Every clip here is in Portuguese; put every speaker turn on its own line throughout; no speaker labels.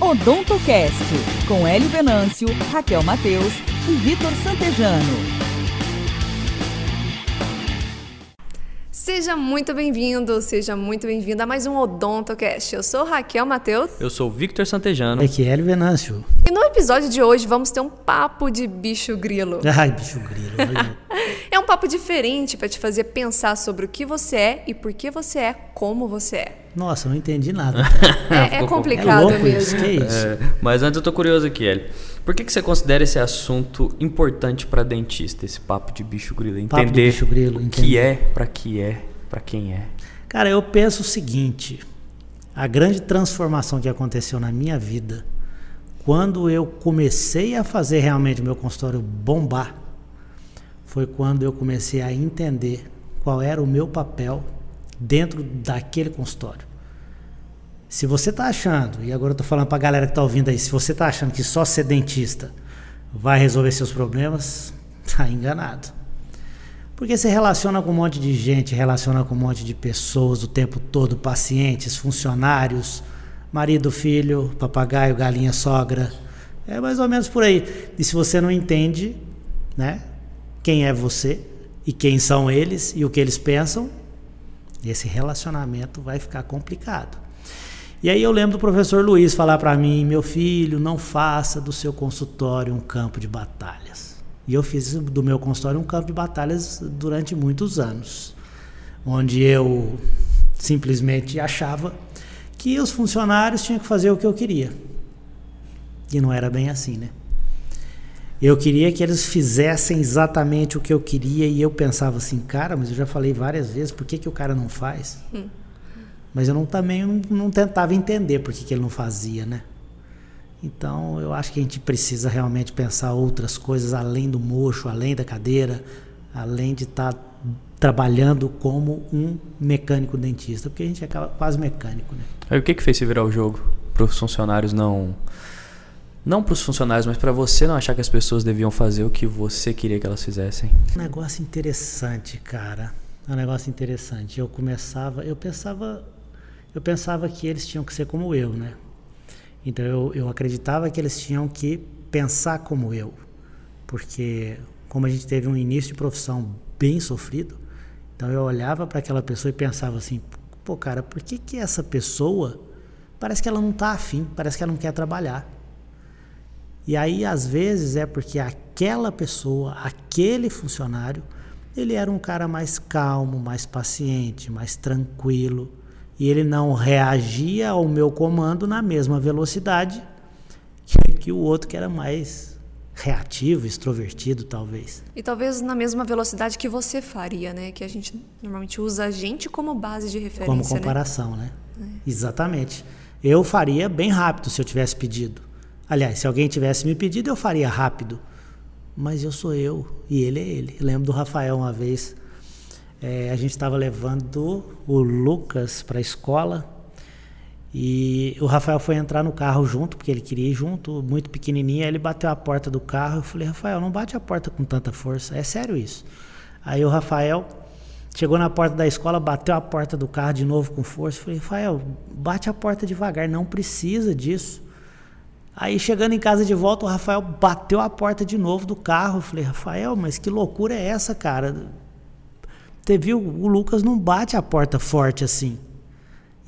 Odontocast, com Hélio Venâncio, Raquel Mateus e Vitor Santejano.
Seja muito bem-vindo, seja muito bem-vinda a mais um Odontocast. Eu sou Raquel Mateus.
Eu sou o Victor Santejano.
Aqui é Venâncio.
E no episódio de hoje vamos ter um papo de bicho grilo.
Ai, bicho grilo.
é um papo diferente para te fazer pensar sobre o que você é e por que você é como você é.
Nossa, não entendi nada.
é, é, complicado
é
mesmo.
Isso, que é isso? É,
mas antes eu tô curioso aqui, Eli. Por que, que você considera esse assunto importante para dentista, esse papo de bicho grilo? Entender
papo de bicho grilo,
o que é, para que é, para quem é.
Cara, eu penso o seguinte: a grande transformação que aconteceu na minha vida quando eu comecei a fazer realmente o meu consultório bombar foi quando eu comecei a entender qual era o meu papel dentro daquele consultório. Se você está achando, e agora eu estou falando para a galera que está ouvindo aí, se você está achando que só ser dentista vai resolver seus problemas, está enganado. Porque você relaciona com um monte de gente, relaciona com um monte de pessoas o tempo todo, pacientes, funcionários, marido, filho, papagaio, galinha, sogra. É mais ou menos por aí. E se você não entende, né, quem é você e quem são eles e o que eles pensam, esse relacionamento vai ficar complicado. E aí eu lembro do professor Luiz falar para mim, meu filho, não faça do seu consultório um campo de batalhas. E eu fiz do meu consultório um campo de batalhas durante muitos anos, onde eu simplesmente achava que os funcionários tinham que fazer o que eu queria. E não era bem assim, né? Eu queria que eles fizessem exatamente o que eu queria e eu pensava assim, cara, mas eu já falei várias vezes, por que, que o cara não faz? Hum. Mas eu não, também não, não, tentava entender por que, que ele não fazia, né? Então eu acho que a gente precisa realmente pensar outras coisas além do mocho, além da cadeira, além de estar tá trabalhando como um mecânico dentista, porque a gente é quase mecânico, né?
Aí o que, que fez se virar o jogo para os funcionários não não para os funcionários, mas para você não achar que as pessoas deviam fazer o que você queria que elas fizessem.
Um negócio interessante, cara. Um negócio interessante. Eu começava, eu pensava, eu pensava que eles tinham que ser como eu, né? Então eu, eu acreditava que eles tinham que pensar como eu, porque como a gente teve um início de profissão bem sofrido, então eu olhava para aquela pessoa e pensava assim, pô, cara, por que que essa pessoa parece que ela não está afim, parece que ela não quer trabalhar? E aí, às vezes, é porque aquela pessoa, aquele funcionário, ele era um cara mais calmo, mais paciente, mais tranquilo. E ele não reagia ao meu comando na mesma velocidade que, que o outro que era mais reativo, extrovertido, talvez.
E talvez na mesma velocidade que você faria, né? Que a gente normalmente usa a gente como base de referência.
Como né? comparação, né? né? É. Exatamente. Eu faria bem rápido se eu tivesse pedido. Aliás, se alguém tivesse me pedido, eu faria rápido. Mas eu sou eu e ele é ele. lembro do Rafael uma vez. É, a gente estava levando o Lucas para a escola e o Rafael foi entrar no carro junto, porque ele queria ir junto, muito pequenininho. Aí ele bateu a porta do carro. Eu falei, Rafael, não bate a porta com tanta força. É sério isso. Aí o Rafael chegou na porta da escola, bateu a porta do carro de novo com força. Eu falei, Rafael, bate a porta devagar, não precisa disso. Aí chegando em casa de volta, o Rafael bateu a porta de novo do carro. Eu falei, Rafael, mas que loucura é essa, cara? Você viu, o Lucas não bate a porta forte assim.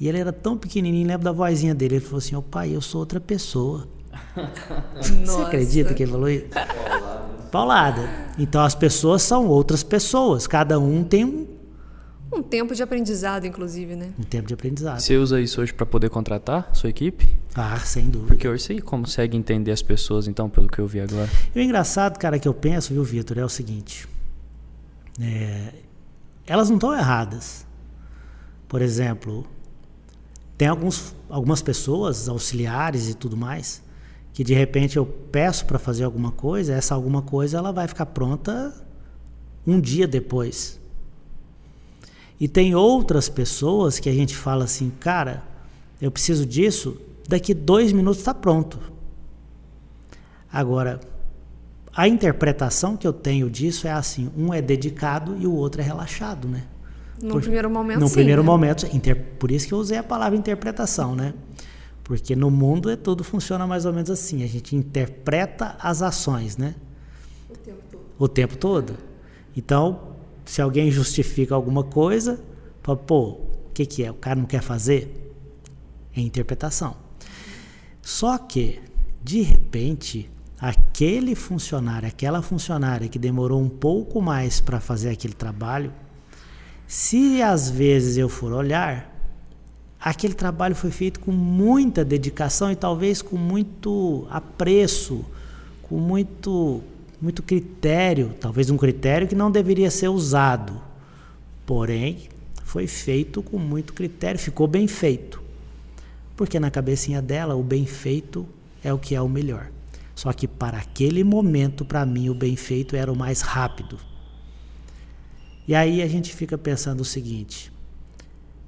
E ele era tão pequenininho, lembro da vozinha dele. Ele falou assim: Ô oh, pai, eu sou outra pessoa. Você acredita que ele falou isso? Paulada. Paulada. Então as pessoas são outras pessoas. Cada um tem um
um tempo de aprendizado, inclusive, né?
Um tempo de aprendizado.
Você usa isso hoje para poder contratar sua equipe?
Ah, sem dúvida.
Porque hoje você consegue entender as pessoas, então, pelo que eu vi agora.
E o engraçado, cara, que eu penso, viu, Vitor, é o seguinte. É, elas não estão erradas. Por exemplo, tem alguns, algumas pessoas, auxiliares e tudo mais, que de repente eu peço para fazer alguma coisa, essa alguma coisa ela vai ficar pronta um dia depois. E tem outras pessoas que a gente fala assim, cara, eu preciso disso, daqui dois minutos está pronto. Agora, a interpretação que eu tenho disso é assim: um é dedicado e o outro é relaxado, né?
No Por, primeiro momento,
No
sim,
primeiro
né?
momento, inter, por isso que eu usei a palavra interpretação, né? Porque no mundo é tudo funciona mais ou menos assim. A gente interpreta as ações, né?
O tempo todo.
O tempo todo. Então, se alguém justifica alguma coisa, fala, pô, o que, que é? O cara não quer fazer? É interpretação. Só que, de repente, aquele funcionário, aquela funcionária que demorou um pouco mais para fazer aquele trabalho, se às vezes eu for olhar, aquele trabalho foi feito com muita dedicação e talvez com muito apreço, com muito muito critério, talvez um critério que não deveria ser usado. Porém, foi feito com muito critério, ficou bem feito. Porque na cabecinha dela, o bem feito é o que é o melhor. Só que para aquele momento, para mim, o bem feito era o mais rápido. E aí a gente fica pensando o seguinte: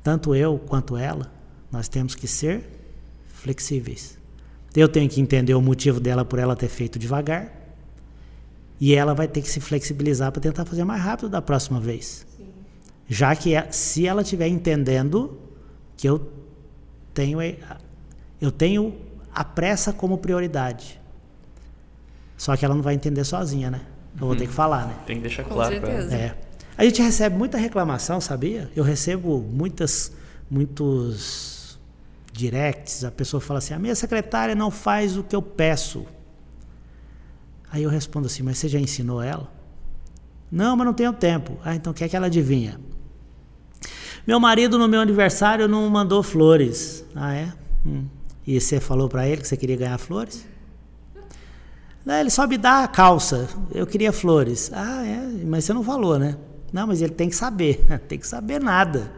tanto eu quanto ela, nós temos que ser flexíveis. Eu tenho que entender o motivo dela por ela ter feito devagar. E ela vai ter que se flexibilizar para tentar fazer mais rápido da próxima vez. Sim. Já que é, se ela estiver entendendo que eu tenho eu tenho a pressa como prioridade. Só que ela não vai entender sozinha, né? Eu vou ter que uhum. falar, né?
Tem que deixar claro para ela.
É. A gente recebe muita reclamação, sabia? Eu recebo muitas, muitos directs. A pessoa fala assim: a minha secretária não faz o que eu peço. Aí eu respondo assim: mas você já ensinou ela? Não, mas não tenho tempo. Ah, então quer que ela adivinha? Meu marido no meu aniversário não mandou flores. Ah, é? Hum. E você falou para ele que você queria ganhar flores? Não, ele só me dá a calça. Eu queria flores. Ah, é? Mas você não falou, né? Não, mas ele tem que saber. tem que saber nada.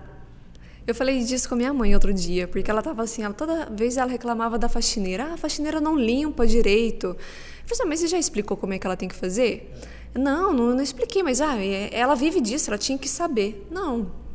Eu falei disso com a minha mãe outro dia, porque ela tava assim, ela, toda vez ela reclamava da faxineira. Ah, a faxineira não limpa direito. Eu falei assim, mas você já explicou como é que ela tem que fazer? Não, não, não expliquei, mas ah, é, ela vive disso, ela tinha que saber. Não.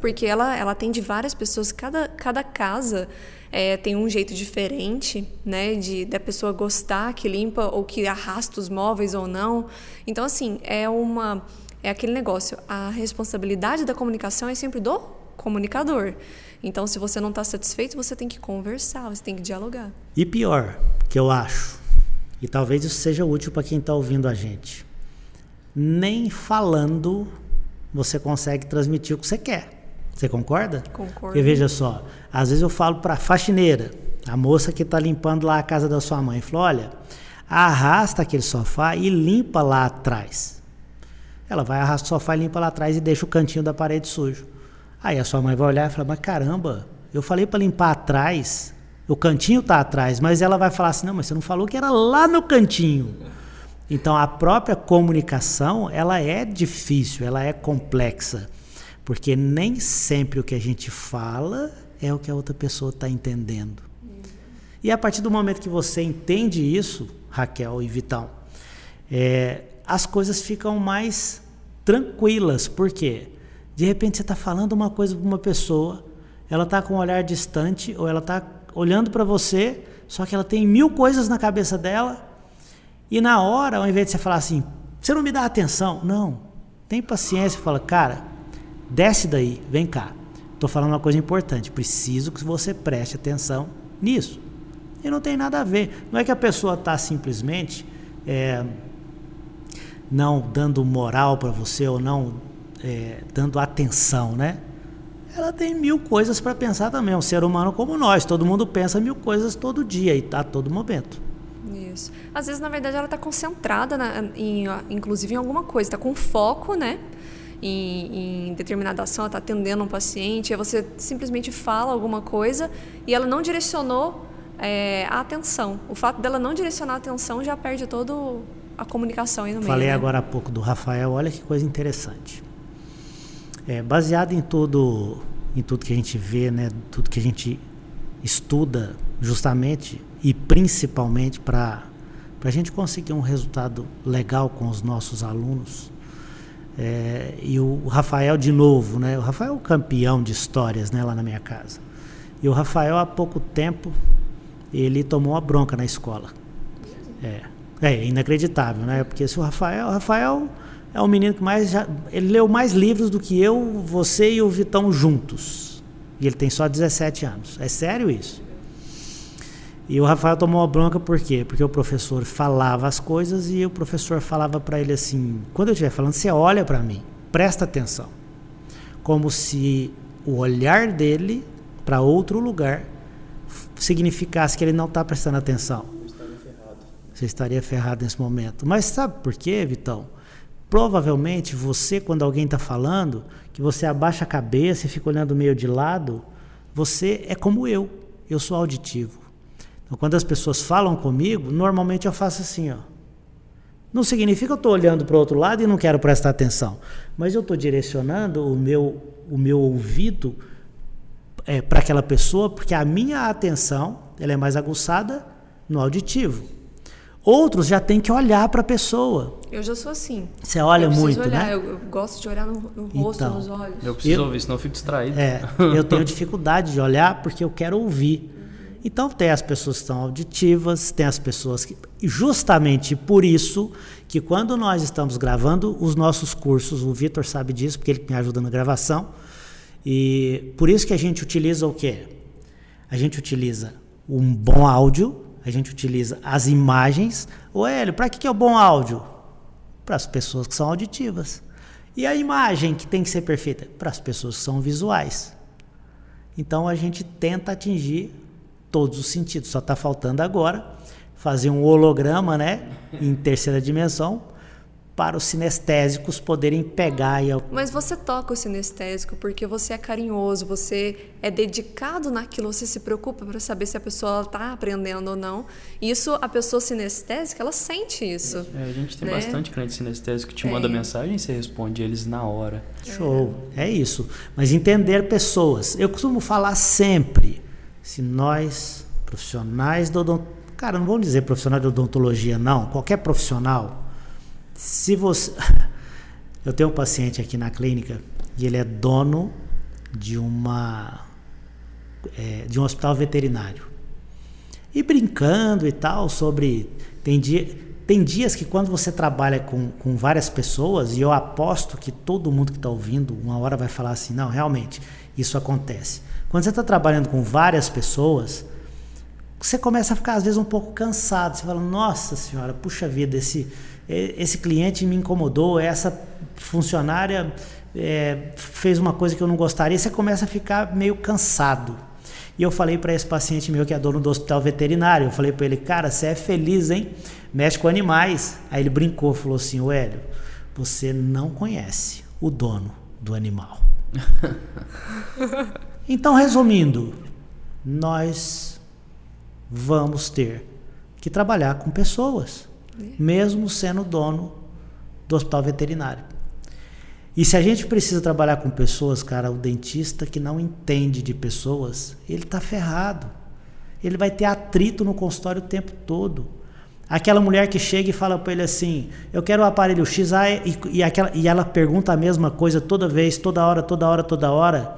Porque ela, ela atende várias pessoas, cada, cada casa é, tem um jeito diferente, né, de da pessoa gostar que limpa ou que arrasta os móveis ou não. Então, assim, é uma é aquele negócio. A responsabilidade da comunicação é sempre do comunicador. Então, se você não está satisfeito, você tem que conversar, você tem que dialogar.
E pior, que eu acho, e talvez isso seja útil para quem está ouvindo a gente, nem falando você consegue transmitir o que você quer. Você concorda?
Concordo.
Porque veja só, às vezes eu falo para a faxineira, a moça que está limpando lá a casa da sua mãe, falou: olha, arrasta aquele sofá e limpa lá atrás. Ela vai, arrasta o sofá e limpa lá atrás e deixa o cantinho da parede sujo. Aí a sua mãe vai olhar e falar: Mas caramba, eu falei para limpar atrás, o cantinho está atrás, mas ela vai falar assim: Não, mas você não falou que era lá no cantinho. Então a própria comunicação ela é difícil, ela é complexa, porque nem sempre o que a gente fala é o que a outra pessoa está entendendo. E a partir do momento que você entende isso, Raquel e Vitão, é, as coisas ficam mais tranquilas. Por quê? De repente você está falando uma coisa para uma pessoa, ela está com um olhar distante ou ela está olhando para você, só que ela tem mil coisas na cabeça dela e na hora, ao invés de você falar assim, você não me dá atenção, não, tem paciência, fala, cara, desce daí, vem cá. Estou falando uma coisa importante, preciso que você preste atenção nisso. E não tem nada a ver. Não é que a pessoa está simplesmente é, não dando moral para você ou não é, dando atenção, né? Ela tem mil coisas para pensar também. Um ser humano como nós, todo mundo pensa mil coisas todo dia e a todo momento.
Isso. Às vezes, na verdade, ela está concentrada, na, em, inclusive, em alguma coisa, está com foco, né? Em, em, determinada ação, ela está atendendo um paciente, aí você simplesmente fala alguma coisa e ela não direcionou é, a atenção. O fato dela não direcionar a atenção já perde todo a comunicação aí no
Falei
meio.
Falei né? agora há pouco do Rafael, olha que coisa interessante. É, baseado em tudo, em tudo que a gente vê, né, tudo que a gente estuda, justamente e principalmente para a gente conseguir um resultado legal com os nossos alunos. É, e o Rafael, de novo, né? O Rafael é o campeão de histórias né, lá na minha casa. E o Rafael, há pouco tempo, ele tomou uma bronca na escola. É. É inacreditável, né? Porque se o Rafael, o Rafael é o menino que mais já, ele leu mais livros do que eu, você e o Vitão juntos. E ele tem só 17 anos. É sério isso? E o Rafael tomou uma bronca por quê? Porque o professor falava as coisas e o professor falava para ele assim: quando eu estiver falando, você olha para mim, presta atenção. Como se o olhar dele para outro lugar significasse que ele não está prestando atenção. Você estaria ferrado nesse momento. Mas sabe por quê, Vitão? Provavelmente você, quando alguém está falando, que você abaixa a cabeça e fica olhando meio de lado, você é como eu. Eu sou auditivo. Então, quando as pessoas falam comigo, normalmente eu faço assim, ó. Não significa que eu estou olhando para o outro lado e não quero prestar atenção, mas eu estou direcionando o meu, o meu ouvido é, para aquela pessoa, porque a minha atenção ela é mais aguçada no auditivo. Outros já têm que olhar para a pessoa.
Eu já sou assim.
Você olha
eu
muito,
olhar,
né?
Eu, eu, gosto de olhar no, no rosto,
Então,
nos olhos.
Eu preciso
Eu-
ouvir, senão eu fico distraído.
É, eu tenho dificuldade de olhar porque eu quero ouvir. Então tem as pessoas que são auditivas, tem as pessoas que. Justamente por isso que quando nós estamos gravando os nossos cursos, o Vitor sabe disso, porque ele me ajuda na gravação. E por isso que a gente utiliza o quê? A gente utiliza um bom áudio, a gente utiliza as imagens. Ô Hélio, para que, que é o bom áudio? Para as pessoas que são auditivas. E a imagem que tem que ser perfeita? Para as pessoas que são visuais. Então a gente tenta atingir todos os sentidos. Só está faltando agora fazer um holograma, né, em terceira dimensão, para os sinestésicos poderem pegar e
Mas você toca o sinestésico porque você é carinhoso, você é dedicado naquilo, você se preocupa para saber se a pessoa está aprendendo ou não. Isso, a pessoa sinestésica, ela sente isso.
É, a gente tem
Né?
bastante cliente sinestésico que te
Tem.
manda mensagem e você responde eles na hora.
Show, é isso. Mas entender pessoas. Eu costumo falar sempre, se nós, profissionais da odontologia, cara, não vamos dizer profissional de odontologia, não, qualquer profissional, se você. Eu tenho um paciente aqui na clínica e ele é dono de uma. é, de um hospital veterinário. E brincando e tal sobre. Tem, dia, tem dias que quando você trabalha com, com várias pessoas, e eu aposto que todo mundo que está ouvindo, uma hora vai falar assim: não, realmente, isso acontece. Quando você está trabalhando com várias pessoas, você começa a ficar às vezes um pouco cansado. Você fala: nossa senhora, puxa vida, esse, esse cliente me incomodou, essa funcionária eh, fez uma coisa que eu não gostaria. Você começa a ficar meio cansado. E eu falei para esse paciente meu que é dono do hospital veterinário, eu falei para ele, cara, você é feliz, hein? Mexe com animais. Aí ele brincou, falou assim, "Ô, Hélio, você não conhece o dono do animal. então, resumindo, nós vamos ter que trabalhar com pessoas, mesmo sendo dono do hospital veterinário. E se a gente precisa trabalhar com pessoas, cara, o dentista que não entende de pessoas, ele tá ferrado. Ele vai ter atrito no consultório o tempo todo. Aquela mulher que chega e fala para ele assim: Eu quero o aparelho X, e, e, aquela, e ela pergunta a mesma coisa toda vez, toda hora, toda hora, toda hora.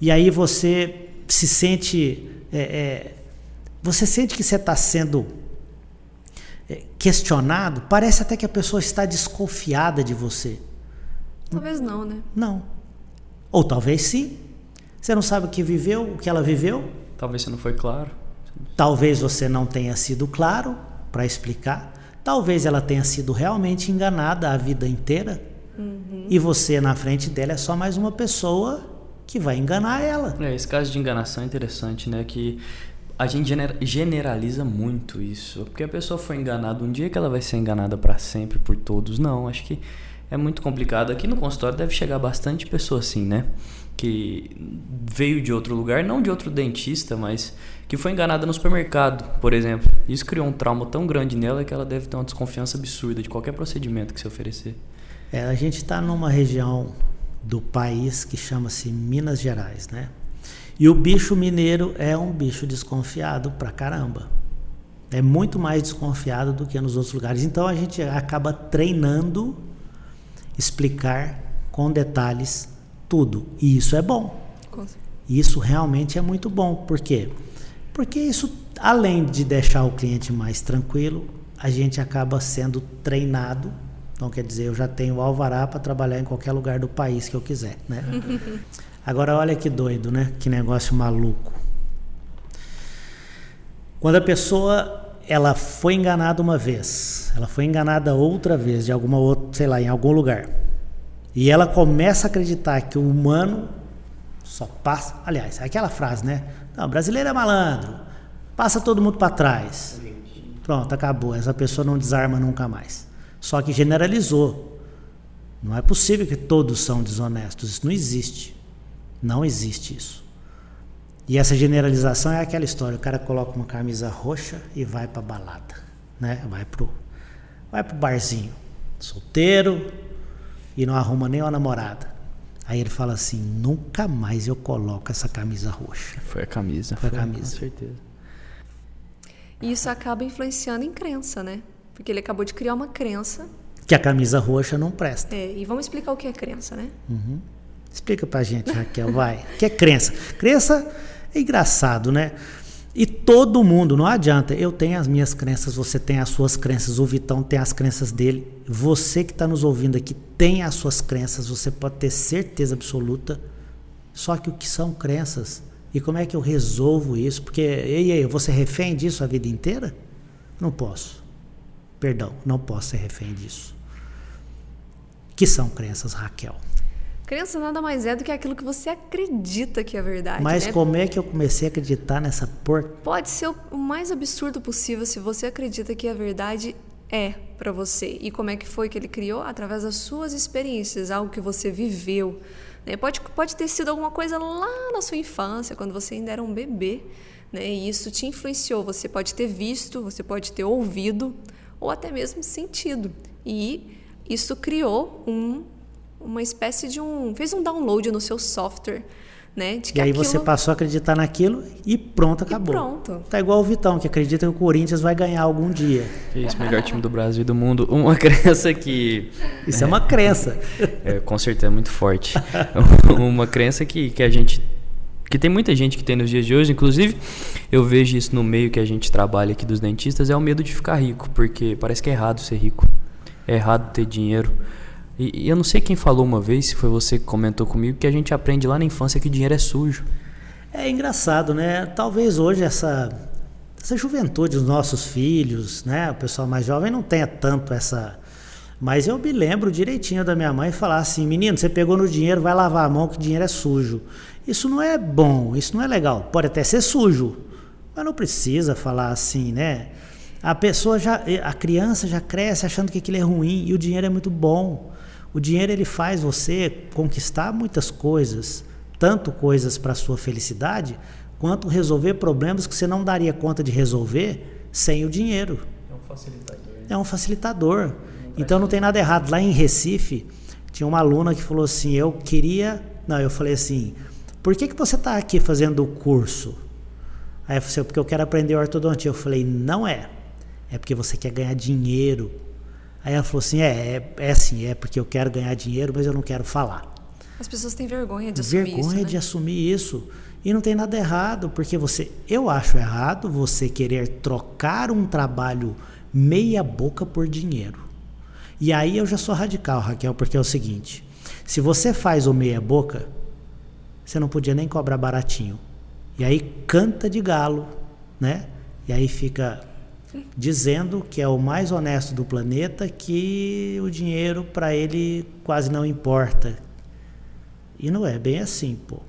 E aí você se sente. é, é, você sente que você está sendo é, questionado, parece até que a pessoa está desconfiada de você.
Talvez não, né?
Não. Ou talvez sim. Você não sabe o que viveu, o que ela viveu.
Talvez você não foi claro.
Talvez você não tenha sido claro para explicar. Talvez ela tenha sido realmente enganada a vida inteira. E você na frente dela é só mais uma pessoa que vai enganar ela.
É, esse caso de enganação é interessante, né? Que a gente gener- generaliza muito isso. Porque a pessoa foi enganada um dia que ela vai ser enganada para sempre por todos. Não, acho que é muito complicado. Aqui no consultório deve chegar bastante pessoa assim, né? Que veio de outro lugar, não de outro dentista, mas que foi enganada no supermercado, por exemplo. Isso criou um trauma tão grande nela que ela deve ter uma desconfiança absurda de qualquer procedimento que se oferecer.
É, a gente está numa região do país que chama-se Minas Gerais, né? E o bicho mineiro é um bicho desconfiado pra caramba. É muito mais desconfiado do que nos outros lugares. Então a gente acaba treinando explicar com detalhes tudo. E isso é bom. Isso realmente é muito bom. Por quê? Porque isso, além de deixar o cliente mais tranquilo, a gente acaba sendo treinado. Então, quer dizer, eu já tenho alvará para trabalhar em qualquer lugar do país que eu quiser, né? Agora, olha que doido, né? Que negócio maluco. Quando a pessoa ela foi enganada uma vez, ela foi enganada outra vez de alguma outra, sei lá, em algum lugar. E ela começa a acreditar que o humano só passa, aliás, é aquela frase, né? Não, brasileiro é malandro. Passa todo mundo para trás. Pronto, acabou. Essa pessoa não desarma nunca mais. Só que generalizou. Não é possível que todos são desonestos. Isso não existe. Não existe isso. E essa generalização é aquela história, o cara coloca uma camisa roxa e vai para balada, né? Vai pro vai pro barzinho, solteiro e não arruma nem uma namorada. Aí ele fala assim: "Nunca mais eu coloco essa camisa roxa".
Foi a camisa.
Foi a camisa.
Com certeza.
E isso acaba influenciando em crença, né? Porque ele acabou de criar uma crença.
Que a camisa roxa não presta.
É, e vamos explicar o que é crença, né?
Uhum. Explica pra gente, Raquel, vai. O que é crença? Crença é engraçado, né? E todo mundo, não adianta. Eu tenho as minhas crenças, você tem as suas crenças, o Vitão tem as crenças dele. Você que está nos ouvindo aqui tem as suas crenças, você pode ter certeza absoluta. Só que o que são crenças? E como é que eu resolvo isso? Porque, e aí, você refém disso a vida inteira? Não posso. Perdão, não posso ser refém disso. Que são crenças, Raquel?
Crença nada mais é do que aquilo que você acredita que é verdade.
Mas
né?
como é que eu comecei a acreditar nessa por...
Pode ser o mais absurdo possível se você acredita que a verdade é para você. E como é que foi que ele criou? Através das suas experiências, algo que você viveu. Né? Pode, pode ter sido alguma coisa lá na sua infância, quando você ainda era um bebê. Né? E isso te influenciou. Você pode ter visto, você pode ter ouvido, ou até mesmo sentido. E isso criou um uma espécie de um. fez um download no seu software. Né,
e aí aquilo... você passou a acreditar naquilo e pronto, acabou.
E pronto.
Tá igual o Vitão, que acredita que o Corinthians vai ganhar algum dia.
Isso, melhor time do Brasil e do mundo. Uma crença que.
Isso é, é uma crença.
É, com certeza, é muito forte. uma crença que, que a gente. Que tem muita gente que tem nos dias de hoje, inclusive eu vejo isso no meio que a gente trabalha aqui dos dentistas, é o medo de ficar rico, porque parece que é errado ser rico. É errado ter dinheiro. E, e eu não sei quem falou uma vez, se foi você que comentou comigo, que a gente aprende lá na infância que dinheiro é sujo.
É engraçado, né? Talvez hoje essa, essa juventude, os nossos filhos, né? O pessoal mais jovem não tenha tanto essa. Mas eu me lembro direitinho da minha mãe falar assim: menino, você pegou no dinheiro, vai lavar a mão que dinheiro é sujo. Isso não é bom, isso não é legal. Pode até ser sujo, mas não precisa falar assim, né? A pessoa já, a criança já cresce achando que aquilo é ruim e o dinheiro é muito bom. O dinheiro ele faz você conquistar muitas coisas, tanto coisas para sua felicidade, quanto resolver problemas que você não daria conta de resolver sem o dinheiro.
É um facilitador.
É um facilitador. Então não tem nada errado. Lá em Recife, tinha uma aluna que falou assim: Eu queria. Não, eu falei assim: Por que, que você está aqui fazendo o curso? Aí eu falei: Porque eu quero aprender ortodontia. Eu falei: Não é. É porque você quer ganhar dinheiro Aí ela falou assim: é, é, é assim, é porque eu quero ganhar dinheiro, mas eu não quero falar.
As pessoas têm vergonha de assumir
vergonha
isso.
Vergonha
né?
de assumir isso. E não tem nada errado, porque você, eu acho errado você querer trocar um trabalho meia boca por dinheiro. E aí eu já sou radical, Raquel, porque é o seguinte: se você faz o meia boca, você não podia nem cobrar baratinho. E aí canta de galo, né? E aí fica dizendo que é o mais honesto do planeta, que o dinheiro para ele quase não importa. E não é bem assim, pô.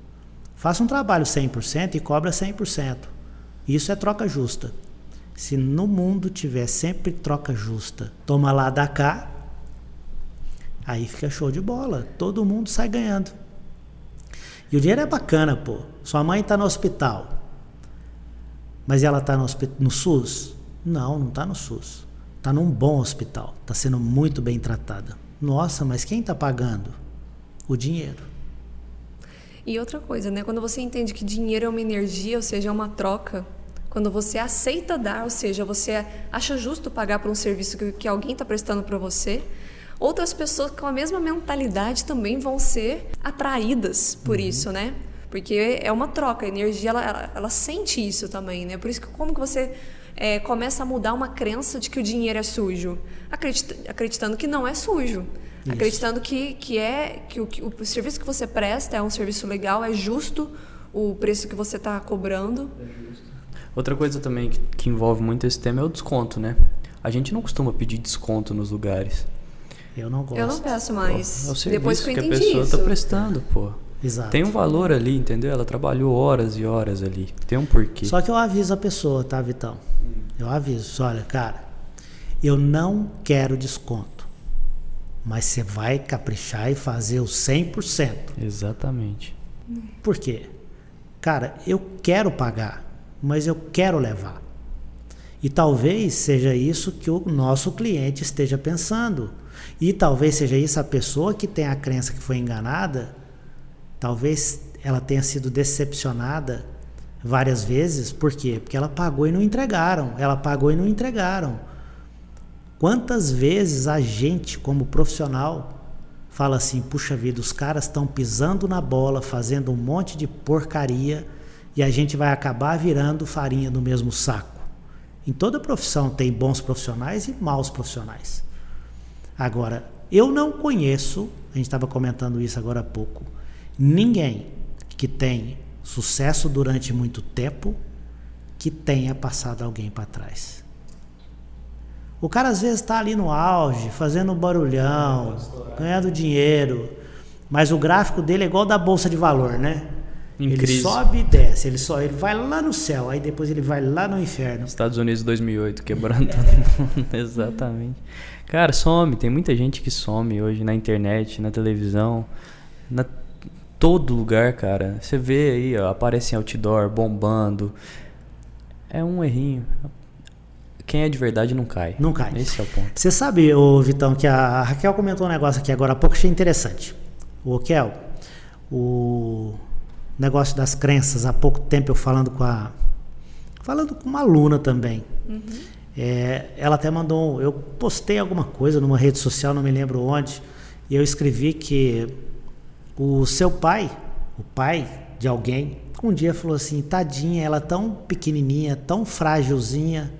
Faça um trabalho 100% e cobra 100%. Isso é troca justa. Se no mundo tiver sempre troca justa, toma lá da cá, aí fica show de bola. Todo mundo sai ganhando. E o dinheiro é bacana, pô. Sua mãe está no hospital, mas ela está no, no SUS. Não, não está no SUS. Está num bom hospital. Está sendo muito bem tratada. Nossa, mas quem está pagando? O dinheiro.
E outra coisa, né? Quando você entende que dinheiro é uma energia, ou seja, é uma troca, quando você aceita dar, ou seja, você acha justo pagar por um serviço que, que alguém está prestando para você, outras pessoas com a mesma mentalidade também vão ser atraídas por uhum. isso, né? Porque é uma troca, a energia ela, ela, ela, sente isso também, né? Por isso que como que você é, começa a mudar uma crença de que o dinheiro é sujo, acreditando que não é sujo. Isso. Acreditando que, que é que o, que o serviço que você presta é um serviço legal, é justo o preço que você está cobrando.
É justo. Outra coisa também que, que envolve muito esse tema é o desconto, né? A gente não costuma pedir desconto nos lugares.
Eu não gosto.
Eu não peço mais.
É o serviço
Depois que eu
que a
entendi
pessoa
isso.
tá prestando, pô.
Exato.
Tem um valor ali, entendeu? Ela trabalhou horas e horas ali. Tem um porquê.
Só que eu aviso a pessoa, tá, Vitão? Eu aviso, olha, cara, eu não quero desconto. Mas você vai caprichar e fazer o 100%.
Exatamente.
Por quê? Cara, eu quero pagar, mas eu quero levar. E talvez seja isso que o nosso cliente esteja pensando. E talvez seja isso a pessoa que tem a crença que foi enganada, talvez ela tenha sido decepcionada várias vezes. Por quê? Porque ela pagou e não entregaram. Ela pagou e não entregaram. Quantas vezes a gente, como profissional, fala assim: puxa vida, os caras estão pisando na bola, fazendo um monte de porcaria e a gente vai acabar virando farinha no mesmo saco. Em toda profissão tem bons profissionais e maus profissionais. Agora, eu não conheço, a gente estava comentando isso agora há pouco, ninguém que tem sucesso durante muito tempo que tenha passado alguém para trás. O cara às vezes está ali no auge, fazendo barulhão, ganhando dinheiro, mas o gráfico dele é igual da bolsa de valor, né?
Em
ele
crise.
sobe e desce, ele só ele vai lá no céu, aí depois ele vai lá no inferno.
Estados Unidos 2008, quebrando todo mundo. Exatamente. Cara, some. Tem muita gente que some hoje na internet, na televisão, na todo lugar, cara. Você vê aí, ó, aparece em outdoor, bombando. É um errinho. Quem é de verdade não cai.
Não cai.
Esse é o ponto.
Você sabe, ô Vitão, que a Raquel comentou um negócio aqui agora há pouco, achei interessante. O Kel, o negócio das crenças, há pouco tempo eu falando com a. Falando com uma aluna também. É, ela até mandou. Eu postei alguma coisa numa rede social, não me lembro onde, e eu escrevi que o seu pai, o pai de alguém, um dia falou assim: tadinha, ela tão pequenininha, tão frágilzinha.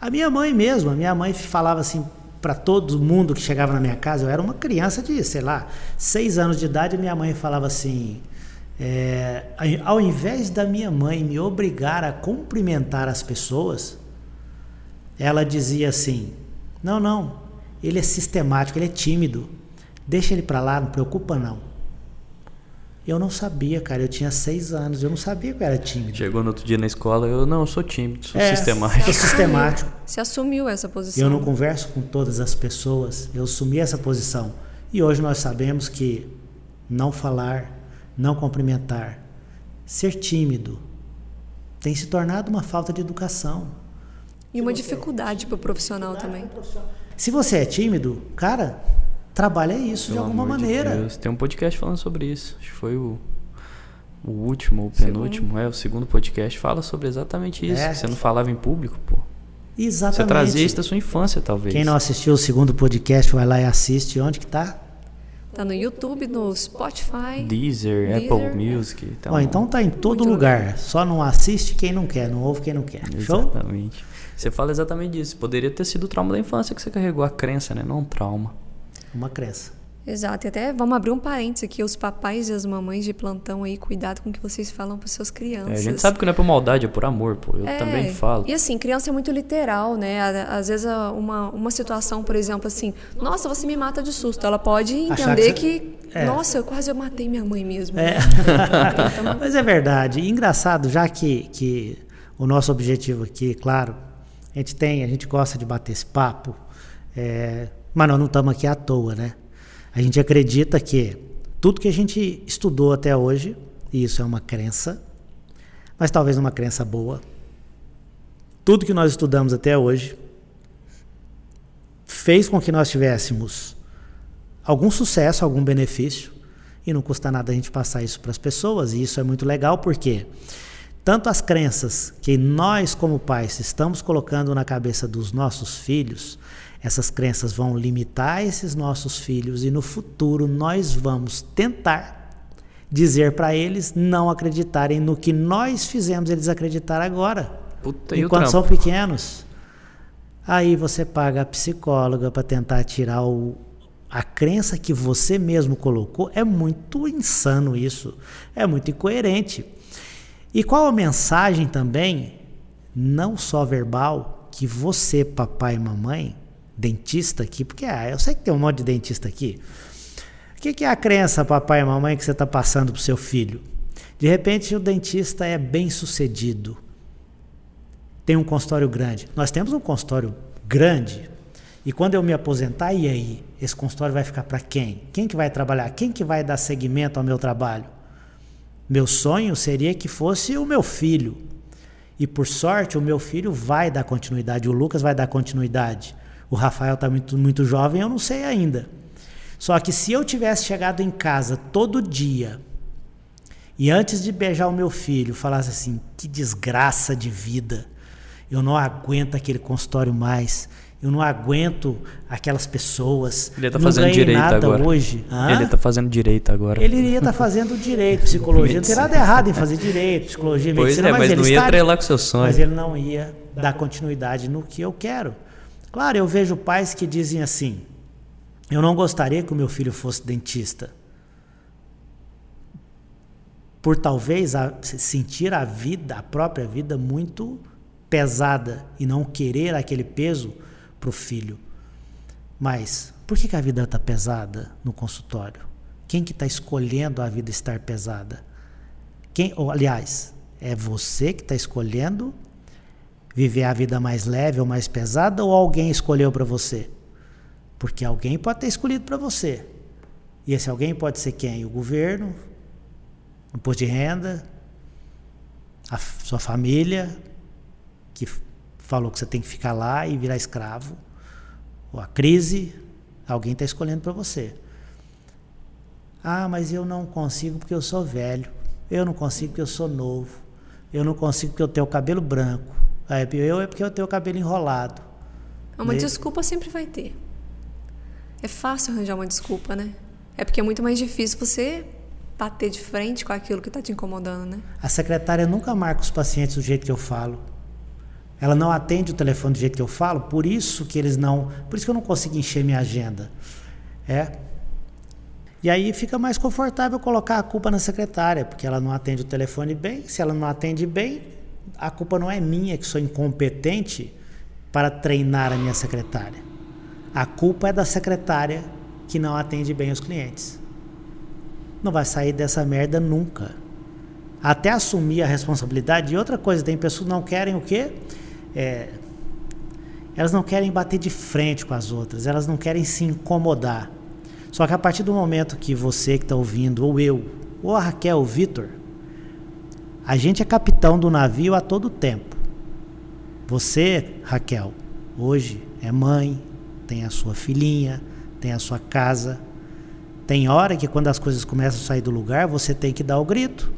A minha mãe mesmo, a minha mãe falava assim para todo mundo que chegava na minha casa, eu era uma criança de, sei lá, seis anos de idade, minha mãe falava assim: é, ao invés da minha mãe me obrigar a cumprimentar as pessoas, ela dizia assim: não, não, ele é sistemático, ele é tímido, deixa ele para lá, não preocupa não. Eu não sabia, cara, eu tinha seis anos, eu não sabia que eu era tímido.
Chegou no outro dia na escola, eu não, eu sou tímido, sou
É,
sistemático.
Sou sistemático.
Você assumiu essa posição.
Eu não converso com todas as pessoas, eu assumi essa posição. E hoje nós sabemos que não falar, não cumprimentar, ser tímido tem se tornado uma falta de educação.
E uma dificuldade para o profissional também.
Se você é tímido, cara, trabalha isso de
Pelo
alguma
amor de
maneira.
Deus. Tem um podcast falando sobre isso. Acho que foi o, o último, o penúltimo, é o segundo podcast. Fala sobre exatamente isso.
É.
Que você não falava em público, pô.
Exatamente.
Você trazia isso da sua infância, talvez.
Quem não assistiu o segundo podcast, vai lá e assiste. Onde que tá?
Tá no YouTube, no Spotify.
Deezer,
Deezer,
Apple. Music. Então,
Ó, então tá em todo lugar. Só não assiste quem não quer, não ouve quem não quer. Show?
Exatamente. Você fala exatamente disso. Poderia ter sido o trauma da infância que você carregou, a crença, né? Não um trauma.
Uma crença.
Exato. E até vamos abrir um parênteses aqui. Os papais e as mamães de plantão aí, cuidado com o que vocês falam para suas
É,
crianças.
a gente sabe que não é por maldade, é por amor, pô. Eu
É,
também falo.
E assim, criança é muito literal, né? Às vezes uma, uma situação, por exemplo, assim, nossa, você me mata de susto. Ela pode entender
que
que,
você- é.
nossa, eu quase eu matei minha mãe mesmo.
É.
Então,
Mas é verdade. Engraçado, já que, que o nosso objetivo aqui, claro, a gente tem, a gente gosta de bater esse papo, é, mas nós não estamos aqui à toa, né? A gente acredita que tudo que a gente estudou até hoje, e isso é uma crença, mas talvez uma crença boa, tudo que nós estudamos até hoje fez com que nós tivéssemos algum sucesso, algum benefício, e não custa nada a gente passar isso para as pessoas, e isso é muito legal porque tanto as crenças que nós, como pais, estamos colocando na cabeça dos nossos filhos, essas crenças vão limitar esses nossos filhos, e no futuro nós vamos tentar dizer para eles não acreditarem no que nós fizemos eles acreditar agora,
Puta,
enquanto são pequenos. Aí você paga a psicóloga para tentar tirar o, a crença que você mesmo colocou. É muito insano isso. É muito incoerente. E qual a mensagem também não só verbal, que você, papai e mamãe, dentista aqui, porque ah, eu sei que tem um monte de dentista aqui. O que, que é a crença, papai e mamãe, que você está passando para o seu filho? De repente, o dentista é bem sucedido, tem um consultório grande. Nós temos um consultório grande, e quando eu me aposentar, e aí? Esse consultório vai ficar para quem? Quem que vai trabalhar? Quem que vai dar seguimento ao meu trabalho? Meu sonho seria que fosse o meu filho. E por sorte, o meu filho vai dar continuidade, o Lucas vai dar continuidade. O Rafael está muito, muito jovem, eu não sei ainda. Só que se eu tivesse chegado em casa todo dia e antes de beijar o meu filho falasse assim: que desgraça de vida, eu não aguento aquele consultório mais. Eu não aguento aquelas pessoas.
Ele está fazendo direito
nada
agora.
hoje.
Hã? Ele está fazendo direito agora.
Ele iria estar tá fazendo direito, psicologia. Não tem nada errado em fazer direito, psicologia,
pois
medicina.
É, mas,
mas
não ia atrelar com seu sonho.
Mas ele não ia dar continuidade no que eu quero. Claro, eu vejo pais que dizem assim: eu não gostaria que o meu filho fosse dentista. Por talvez a, sentir a vida, a própria vida, muito pesada e não querer aquele peso para o filho. Mas por que, que a vida está pesada no consultório? Quem que está escolhendo a vida estar pesada? Quem, ou, aliás, é você que está escolhendo viver a vida mais leve ou mais pesada ou alguém escolheu para você? Porque alguém pode ter escolhido para você. E esse alguém pode ser quem? O governo, o imposto de renda, a sua família, que falou que você tem que ficar lá e virar escravo, ou a crise, alguém está escolhendo para você. Ah, mas eu não consigo porque eu sou velho. Eu não consigo porque eu sou novo. Eu não consigo porque eu tenho o cabelo branco. Eu é porque eu tenho o cabelo enrolado.
Uma né? desculpa sempre vai ter. É fácil arranjar uma desculpa, né? É porque é muito mais difícil você bater de frente com aquilo que está te incomodando, né?
A secretária nunca marca os pacientes do jeito que eu falo. Ela não atende o telefone do jeito que eu falo, por isso que eles não, por isso que eu não consigo encher minha agenda. É. E aí fica mais confortável colocar a culpa na secretária, porque ela não atende o telefone bem. Se ela não atende bem, a culpa não é minha que sou incompetente para treinar a minha secretária. A culpa é da secretária que não atende bem os clientes. Não vai sair dessa merda nunca. Até assumir a responsabilidade. E outra coisa, tem pessoas que não querem o quê? é, elas não querem bater de frente com as outras, elas não querem se incomodar. Só que a partir do momento que você que está ouvindo, ou eu, ou a Raquel, ou o Vitor, a gente é capitão do navio a todo tempo. Você, Raquel, hoje é mãe, tem a sua filhinha, tem a sua casa. Tem hora que quando as coisas começam a sair do lugar, você tem que dar o grito.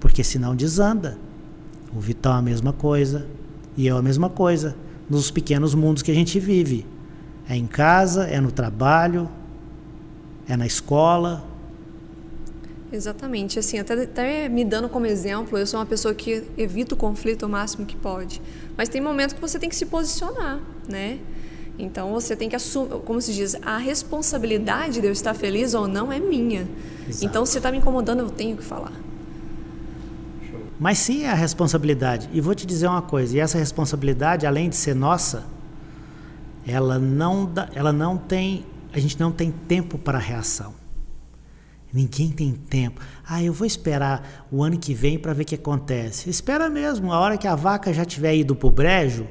Porque senão desanda. O Vitão a mesma coisa, e eu a mesma coisa, nos pequenos mundos que a gente vive. É em casa, é no trabalho, é na escola.
Exatamente. Assim, até, até me dando como exemplo, eu sou uma pessoa que evita o conflito o máximo que pode. Mas tem momentos que você tem que se posicionar, né? Então você tem que assumir, como se diz, a responsabilidade de eu estar feliz ou não é minha. Exato. Então se está me incomodando, eu tenho que falar.
Mas sim é a responsabilidade. E vou te dizer uma coisa, e essa responsabilidade, além de ser nossa, ela não, dá, ela não tem, a gente não tem tempo para reação. Ninguém tem tempo. Ah, eu vou esperar o ano que vem para ver o que acontece. Espera mesmo, a hora que a vaca já tiver ido pro brejo,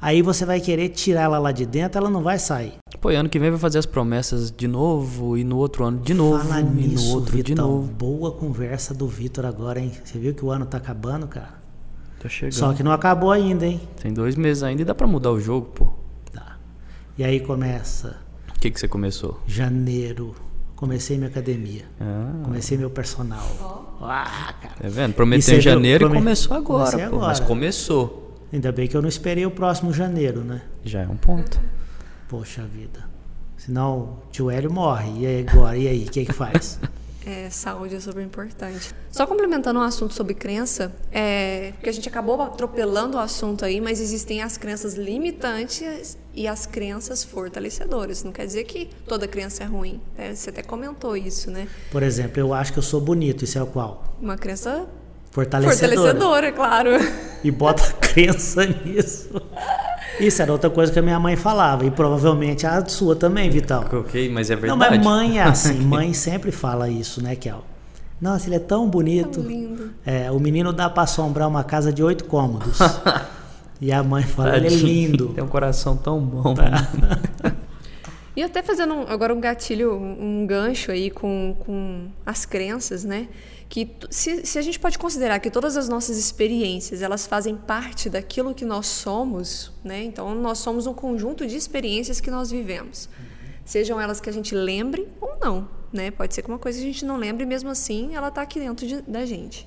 aí você vai querer tirar ela lá de dentro, ela não vai sair.
Pô, ano que vem vai fazer as promessas de novo e no outro ano de novo
Fala
e
nisso,
no outro
Vitão,
de novo.
Boa conversa do Vitor agora, hein? Você viu que o ano tá acabando, cara?
Tá chegando.
Só que não acabou ainda, hein?
Tem dois meses ainda e dá pra mudar o jogo, pô.
Tá. E aí começa.
O que que você começou?
Janeiro. Comecei minha academia.
Ah.
Comecei meu personal. Ah, cara.
Tá vendo? Prometeu em janeiro
Prome...
e começou agora,
Comecei
pô.
agora.
Mas começou.
Ainda bem que eu não esperei o próximo janeiro, né?
Já é um ponto.
Poxa vida. Senão o tio Hélio morre. E aí agora? E aí? O que, que faz?
É, saúde é super importante. Só complementando um assunto sobre crença, é, porque a gente acabou atropelando o assunto aí, mas existem as crenças limitantes e as crenças fortalecedoras. Não quer dizer que toda crença é ruim. Né? Você até comentou isso, né?
Por exemplo, eu acho que eu sou bonito. Isso é o qual?
Uma crença
Fortalecedora.
fortalecedora, claro.
E bota a Pensa nisso. Isso era outra coisa que a minha mãe falava, e provavelmente a sua também, Vital.
Ok, mas é verdade.
Não, mas mãe é assim, mãe sempre fala isso, né, Kel? Nossa, ele é tão bonito.
Tão lindo.
É, o menino dá para assombrar uma casa de oito cômodos. e a mãe fala, ele é lindo.
Tem um coração tão bom.
E até fazendo um- agora um gatilho, um gancho aí com, com as crenças, né? Que se, se a gente pode considerar que todas as nossas experiências elas fazem parte daquilo que nós somos, né? Então nós somos um conjunto de experiências que nós vivemos, sejam elas que a gente lembre ou não, né? Pode ser que uma coisa a gente não lembre, mesmo assim ela está aqui dentro de- da gente.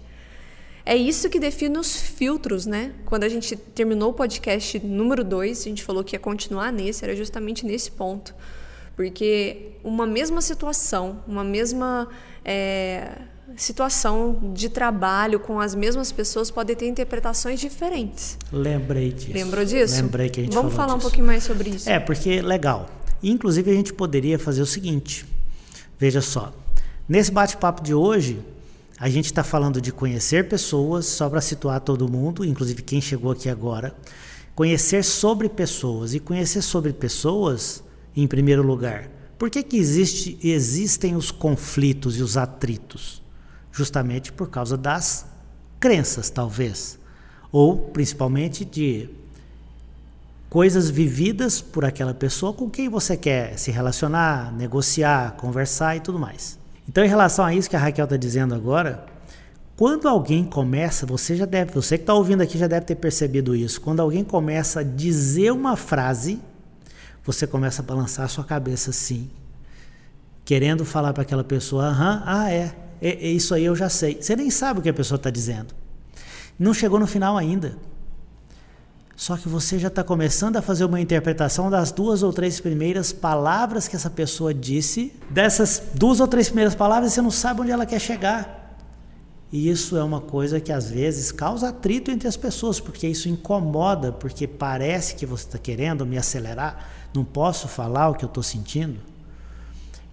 É isso que define os filtros, né? Quando a gente terminou o podcast número 2, a gente falou que ia continuar nesse, era justamente nesse ponto. Porque uma mesma situação, uma mesma é, situação de trabalho com as mesmas pessoas pode ter interpretações diferentes.
Lembrei disso.
Lembrou disso?
Lembrei que a gente
Vamos falar um
disso.
pouquinho mais sobre isso.
É, porque legal. Inclusive a gente poderia fazer o seguinte. Veja só. Nesse bate-papo de hoje, a gente está falando de conhecer pessoas, só para situar todo mundo, inclusive quem chegou aqui agora. Conhecer sobre pessoas. E conhecer sobre pessoas, em primeiro lugar. Por que, que existe, existem os conflitos e os atritos? Justamente por causa das crenças, talvez. Ou principalmente de coisas vividas por aquela pessoa com quem você quer se relacionar, negociar, conversar e tudo mais. Então, em relação a isso que a Raquel está dizendo agora, quando alguém começa, você já deve, você que está ouvindo aqui já deve ter percebido isso. Quando alguém começa a dizer uma frase, você começa a balançar a sua cabeça assim, querendo falar para aquela pessoa, aham, ah, é, é, é isso aí eu já sei. Você nem sabe o que a pessoa está dizendo. Não chegou no final ainda. Só que você já está começando a fazer uma interpretação das duas ou três primeiras palavras que essa pessoa disse. Dessas duas ou três primeiras palavras, você não sabe onde ela quer chegar. E isso é uma coisa que às vezes causa atrito entre as pessoas, porque isso incomoda, porque parece que você está querendo me acelerar, não posso falar o que eu estou sentindo.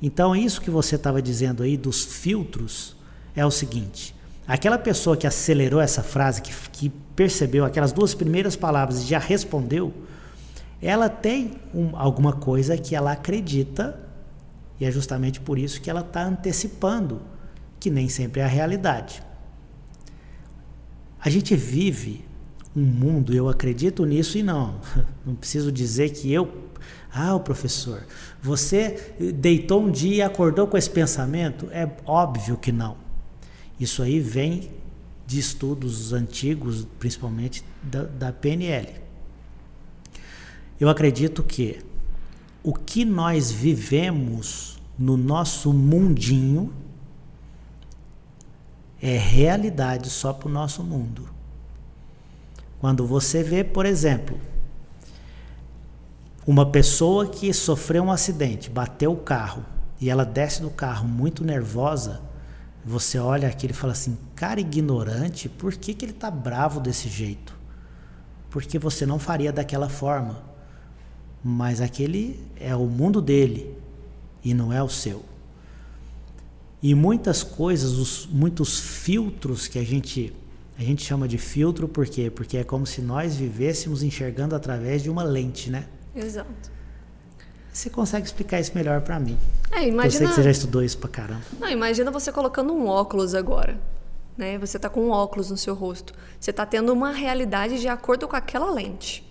Então, isso que você estava dizendo aí dos filtros é o seguinte: aquela pessoa que acelerou essa frase, que, que percebeu aquelas duas primeiras palavras e já respondeu, ela tem um, alguma coisa que ela acredita, e é justamente por isso que ela está antecipando, que nem sempre é a realidade. A gente vive um mundo, eu acredito nisso e não, não preciso dizer que eu ah, o professor, você deitou um dia e acordou com esse pensamento? É óbvio que não. Isso aí vem de estudos antigos, principalmente da, da PNL. Eu acredito que o que nós vivemos no nosso mundinho é realidade só para o nosso mundo. Quando você vê, por exemplo, uma pessoa que sofreu um acidente, bateu o carro e ela desce do carro muito nervosa, você olha aquilo e fala assim, cara ignorante, por que, que ele está bravo desse jeito? Porque você não faria daquela forma. Mas aquele é o mundo dele e não é o seu. E muitas coisas, os, muitos filtros que a gente a gente chama de filtro por quê? Porque é como se nós vivêssemos enxergando através de uma lente, né?
Exato.
Você consegue explicar isso melhor para mim?
É,
Eu sei
imagina.
que você já estudou isso pra caramba.
Não, imagina você colocando um óculos agora. Né? Você está com um óculos no seu rosto. Você está tendo uma realidade de acordo com aquela lente.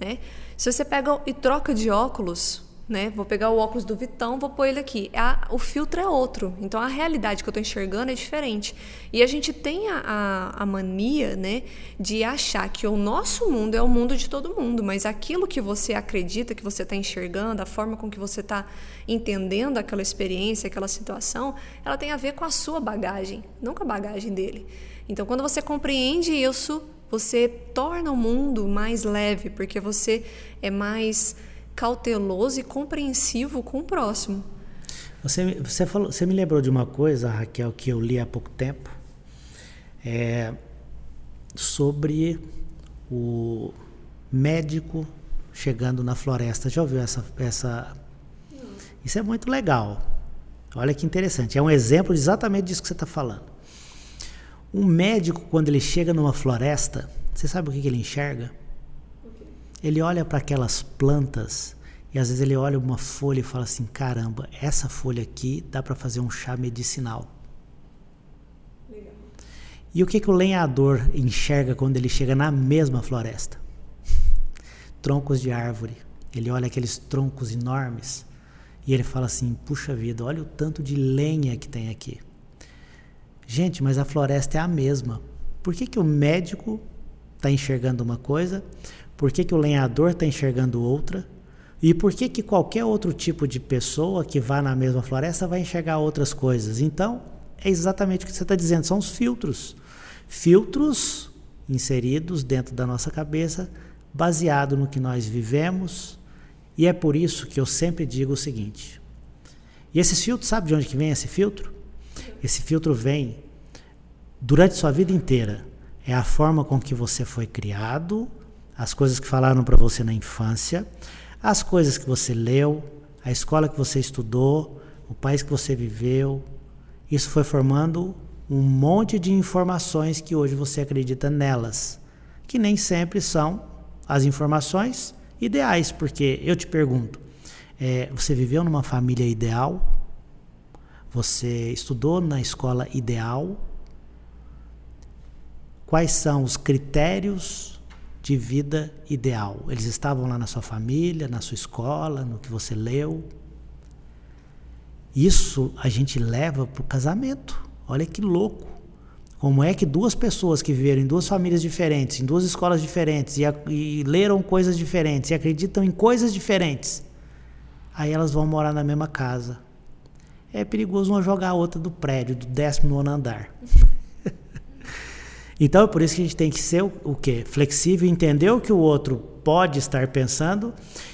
Né? Se você pega e troca de óculos, né? Vou pegar o óculos do Vitão, vou pôr ele aqui. A- o filtro é outro. Então a realidade que eu estou enxergando é diferente. E a gente tem a, a, a mania, né, de achar que o nosso mundo é o mundo de todo mundo, mas aquilo que você acredita, que você está enxergando, a forma com que você está entendendo aquela experiência, aquela situação, ela tem a ver com a sua bagagem, não com a bagagem dele. Então quando você compreende isso, você torna o mundo mais leve, porque você é mais cauteloso e compreensivo com o próximo.
Você, você, falou, você me lembrou de uma coisa, Raquel, que eu li há pouco tempo, é, sobre o médico chegando na floresta. Já ouviu essa, essa? Isso é muito legal. Olha que interessante. É um exemplo exatamente disso que você está falando. Um médico, quando ele chega numa floresta, Você sabe o que, que ele enxerga? Ele olha para aquelas plantas e às vezes ele olha uma folha e fala assim: caramba, essa folha aqui dá para fazer um chá medicinal. Legal. E o que, que o lenhador enxerga quando ele chega na mesma floresta? Troncos de árvore. Ele olha aqueles troncos enormes e ele fala assim: puxa vida, olha o tanto de lenha que tem aqui. Gente, mas a floresta é a mesma. Por que, que o médico está enxergando uma coisa? Por que, que o lenhador está enxergando outra? E por que, que qualquer outro tipo de pessoa que vá na mesma floresta vai enxergar outras coisas? Então, é exatamente o que você está dizendo, são os filtros. Filtros inseridos dentro da nossa cabeça, baseado no que nós vivemos, e é por isso que eu sempre digo o seguinte. E esses filtros, sabe de onde que vem esse filtro? Esse filtro vem durante sua vida inteira. É a forma com que você foi criado, as coisas que falaram para você na infância, as coisas que você leu, a escola que você estudou, o país que você viveu. Isso foi formando um monte de informações que hoje você acredita nelas, que nem sempre são as informações ideais, porque eu te pergunto, é, você viveu numa família ideal? Você estudou na escola ideal? Quais são os critérios de vida ideal. Eles estavam lá na sua família, na sua escola, no que você leu. Isso a gente leva para o casamento. Olha que louco. Como é que duas pessoas que viveram em duas famílias diferentes, em duas escolas diferentes, e, e leram coisas diferentes, e acreditam em coisas diferentes, aí elas vão morar na mesma casa. É perigoso uma jogar a outra do prédio, do 19 andar. Então é por isso que a gente tem que ser o, quê? Flexível, entender o que o outro pode estar pensando.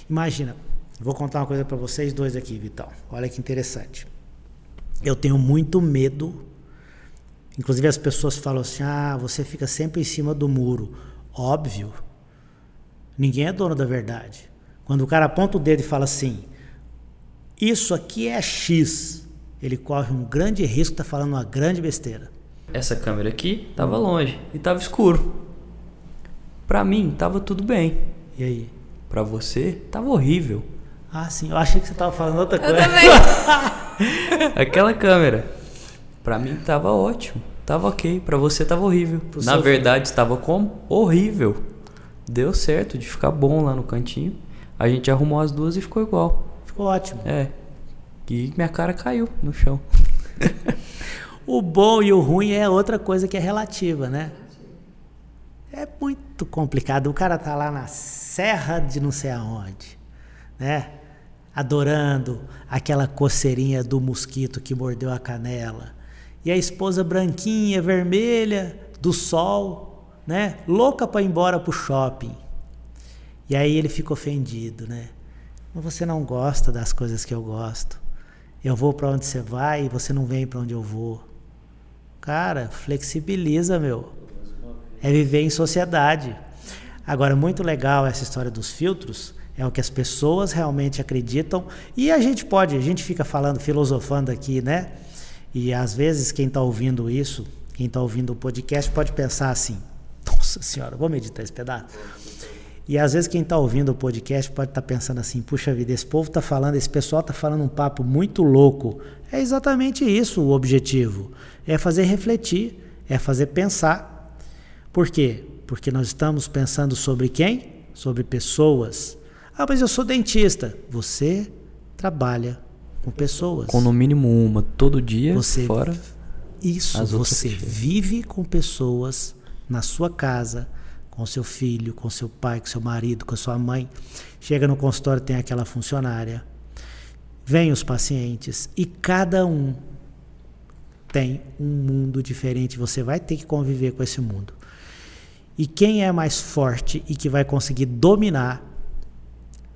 Imagina, vou contar uma coisa para vocês dois aqui, Vitão. Olha que interessante. Eu tenho muito medo. Inclusive as pessoas falam assim: "Ah, você fica sempre em cima do muro". Óbvio. Ninguém é dono da verdade. Quando o cara aponta o dedo e fala assim: "Isso aqui é X", ele corre um grande risco de estar tá falando uma grande besteira.
Essa câmera aqui tava longe e tava escuro. Pra mim tava tudo bem.
E aí?
Pra você tava horrível.
Ah, sim. Eu achei que você tava falando outra coisa.
Eu também.
Aquela câmera. Pra mim tava ótimo. Tava ok. Pra você tava horrível. Pro Na verdade, estava como? Horrível. Deu certo de ficar bom lá no cantinho. A gente arrumou as duas e ficou igual.
Ficou ótimo.
É. E minha cara caiu no chão.
O bom e o ruim é outra coisa que é relativa, né? É muito complicado. O cara tá lá na serra de não sei aonde, né? Adorando aquela coceirinha do mosquito que mordeu a canela. E a esposa branquinha, vermelha, do sol, né? Louca para ir embora pro shopping. E aí ele fica ofendido, né? Você não gosta das coisas que eu gosto. Eu vou para onde você vai e você não vem para onde eu vou. Cara, flexibiliza, meu. É viver em sociedade. Agora, muito legal essa história dos filtros, é o que as pessoas realmente acreditam. E a gente pode, a gente fica falando, filosofando aqui, né? E às vezes quem está ouvindo isso, quem está ouvindo o podcast, pode pensar assim: Nossa Senhora, vou meditar esse pedaço. E às vezes quem está ouvindo o podcast pode estar tá pensando assim: puxa vida, esse povo está falando, esse pessoal está falando um papo muito louco. É exatamente isso o objetivo é fazer refletir, é fazer pensar. Por quê? Porque nós estamos pensando sobre quem? Sobre pessoas. Ah, mas eu sou dentista. Você trabalha com pessoas.
Com no mínimo uma todo dia,
você,
fora.
Isso, você vive com pessoas na sua casa, com seu filho, com seu pai, com seu marido, com sua mãe. Chega no consultório, tem aquela funcionária. Vem os pacientes e cada um tem um mundo diferente, você vai ter que conviver com esse mundo. E quem é mais forte e que vai conseguir dominar,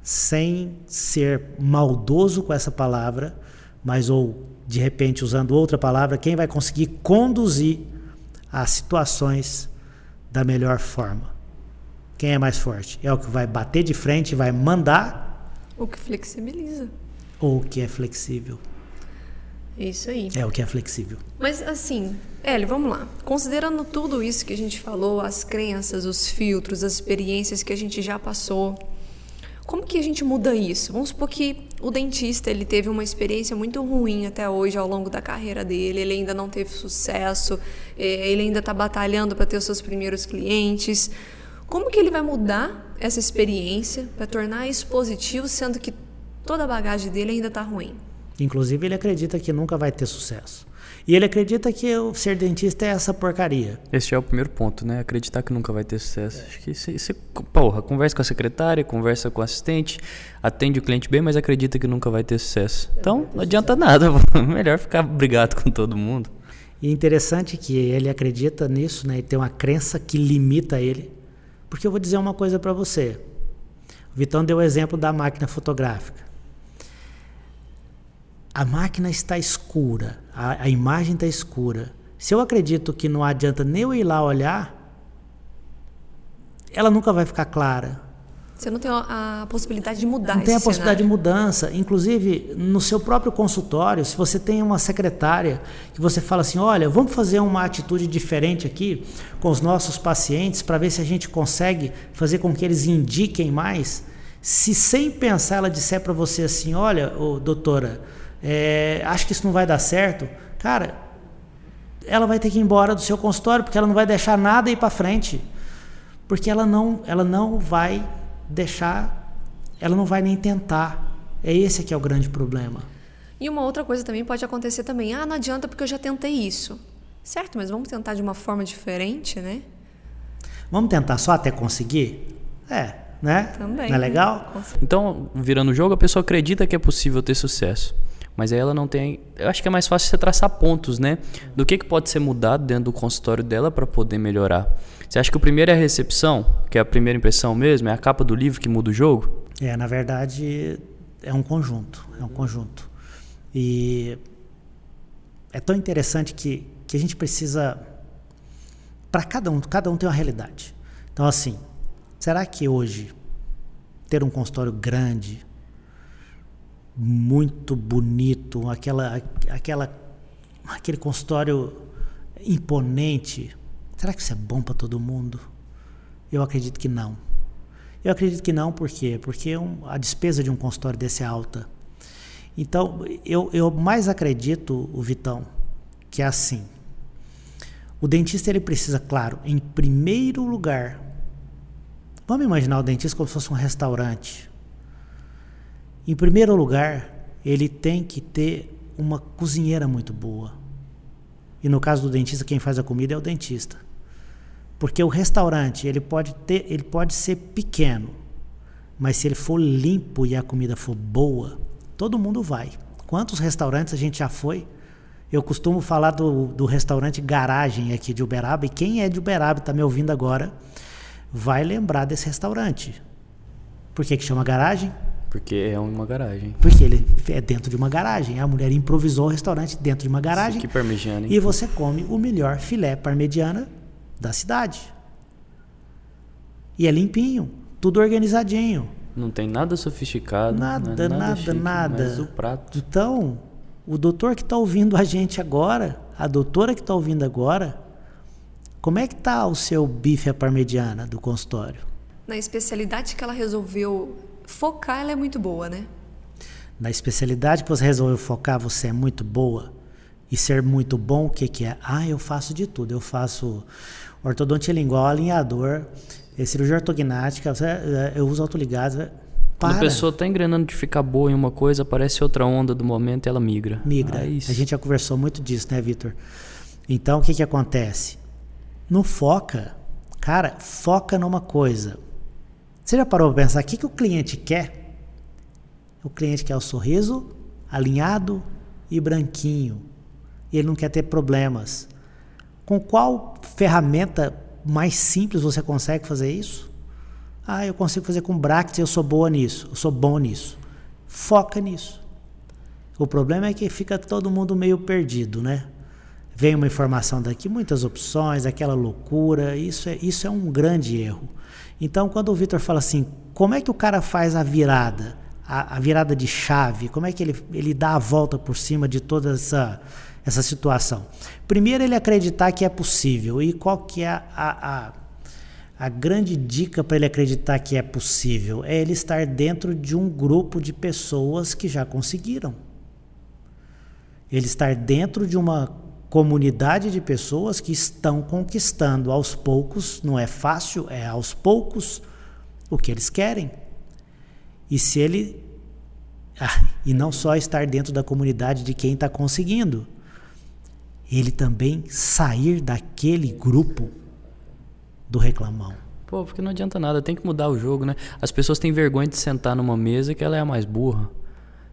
sem ser maldoso com essa palavra, mas ou de repente usando outra palavra, quem vai conseguir conduzir as situações da melhor forma? Quem é mais forte? É o que vai bater de frente, vai mandar?
O que flexibiliza.
Ou o que é flexível?
Isso aí.
É o que é flexível.
Mas assim, Eli, vamos lá. Considerando tudo isso que a gente falou, as crenças, os filtros, as experiências que a gente já passou, como que a gente muda isso? Vamos supor que o dentista ele teve uma experiência muito ruim até hoje ao longo da carreira dele, ele ainda não teve sucesso, eh, ele ainda está batalhando para ter os seus primeiros clientes. Como que ele vai mudar essa experiência para tornar isso positivo, sendo que toda a bagagem dele ainda está ruim?
Inclusive, ele acredita que nunca vai ter sucesso. E ele acredita que o ser dentista é essa porcaria.
Esse é o primeiro ponto, né? Acreditar que nunca vai ter sucesso. Acho que você, porra, conversa com a secretária, conversa com o assistente, atende o cliente bem, mas acredita que nunca vai ter sucesso. Então, não adianta nada. Melhor ficar brigado com todo mundo.
E é interessante que ele acredita nisso, né? E tem uma crença que limita ele. Porque eu vou dizer uma coisa para você. O Vitão deu o exemplo da máquina fotográfica. A máquina está escura, a, a imagem está escura. Se eu acredito que não adianta nem eu ir lá olhar, ela nunca vai ficar clara.
Você não tem a possibilidade de mudar
Não tem a
cenário.
possibilidade de mudança. Inclusive, no seu próprio consultório, se você tem uma secretária que você fala assim: olha, vamos fazer uma atitude diferente aqui com os nossos pacientes para ver se a gente consegue fazer com que eles indiquem mais. Se sem pensar ela disser para você assim: olha, oh, doutora, é, acho que isso não vai dar certo, cara, ela vai ter que ir embora do seu consultório porque ela não vai deixar nada ir para frente. Porque ela não, ela não vai deixar, ela não vai nem tentar. É esse que é o grande problema.
E uma outra coisa também pode acontecer também. Ah, não adianta porque eu já tentei isso. Certo, mas vamos tentar de uma forma diferente, né?
Vamos tentar só até conseguir? É, né?
Também.
Não é legal?
Né?
Então, virando o jogo, a pessoa acredita que é possível ter sucesso. Mas aí ela não tem. Eu acho que é mais fácil você traçar pontos, né? Do que, que pode ser mudado dentro do consultório dela para poder melhorar. Você acha que o primeiro é a recepção, que é a primeira impressão mesmo, é a capa do livro que muda o jogo?
É, na verdade, é um conjunto. É um conjunto. E é tão interessante que, que a gente precisa. Para cada um, cada um tem uma realidade. Então, assim, será que hoje ter um consultório grande, muito bonito, aquela, aquela, aquele consultório imponente, será que isso é bom para todo mundo? Eu acredito que não. Eu acredito que não, por quê? Porque um, a despesa de um consultório desse é alta. Então, eu, eu mais acredito, o Vitão, que é assim. O dentista ele precisa, claro, em primeiro lugar. Vamos imaginar o dentista como se fosse um restaurante. Em primeiro lugar, ele tem que ter uma cozinheira muito boa. E no caso do dentista, quem faz a comida é o dentista. Porque o restaurante, ele pode ter, ele pode ser pequeno, mas se ele for limpo e a comida for boa, todo mundo vai. Quantos restaurantes a gente já foi? Eu costumo falar do, do restaurante Garagem aqui de Uberaba, e quem é de Uberaba está me ouvindo agora, vai lembrar desse restaurante. Por que, que chama garagem?
Porque é uma garagem.
Porque ele é dentro de uma garagem. A mulher improvisou o restaurante dentro de uma garagem.
Que parmegiana, hein?
E você come o melhor filé parmegiana da cidade. E é limpinho, tudo organizadinho.
Não tem nada sofisticado.
Nada,
nada,
nada,
chique,
nada.
Mas o prato.
Então, o doutor que está ouvindo a gente agora, a doutora que está ouvindo agora, como é que tá o seu bife à parmegiana do consultório?
Na especialidade que ela resolveu focar, ela é muito boa, né?
Na especialidade que você resolveu focar, você é muito boa. E ser muito bom, o que, que é? Ah, eu faço de tudo. Eu faço ortodontia lingual, alinhador, cirurgia ortognática, eu uso autoligados.
Quando a pessoa está engrenando de ficar boa em uma coisa, aparece outra onda do momento e ela migra.
Migra.
Ah,
a gente já conversou muito disso, né, Vitor? Então, o que, que acontece? Não foca. Cara, foca numa coisa. Você já parou para pensar o que, que o cliente quer? O cliente quer o sorriso alinhado e branquinho. E ele não quer ter problemas. Com qual ferramenta mais simples você consegue fazer isso? Ah, eu consigo fazer com brackets, eu sou boa nisso, eu sou bom nisso. Foca nisso. O problema é que fica todo mundo meio perdido, né? Vem uma informação daqui, muitas opções, aquela loucura, isso é, isso é um grande erro. Então, quando o Vitor fala assim, como é que o cara faz a virada? a, a, virada de chave? Como é que ele, ele dá a volta por cima de toda essa, essa situação? Primeiro, ele acreditar que é possível. E qual que é a, a, a grande dica para ele acreditar que é possível? É ele estar dentro de um grupo de pessoas que já conseguiram. Ele estar dentro de uma comunidade de pessoas que estão conquistando aos poucos, não é fácil, é aos poucos o que eles querem. E se ele. Ah, e não só estar dentro da comunidade de quem está conseguindo, ele também sair daquele grupo do reclamão.
Pô, porque não adianta nada, tem que mudar o jogo, né? As pessoas têm vergonha de sentar numa mesa que ela é a mais burra.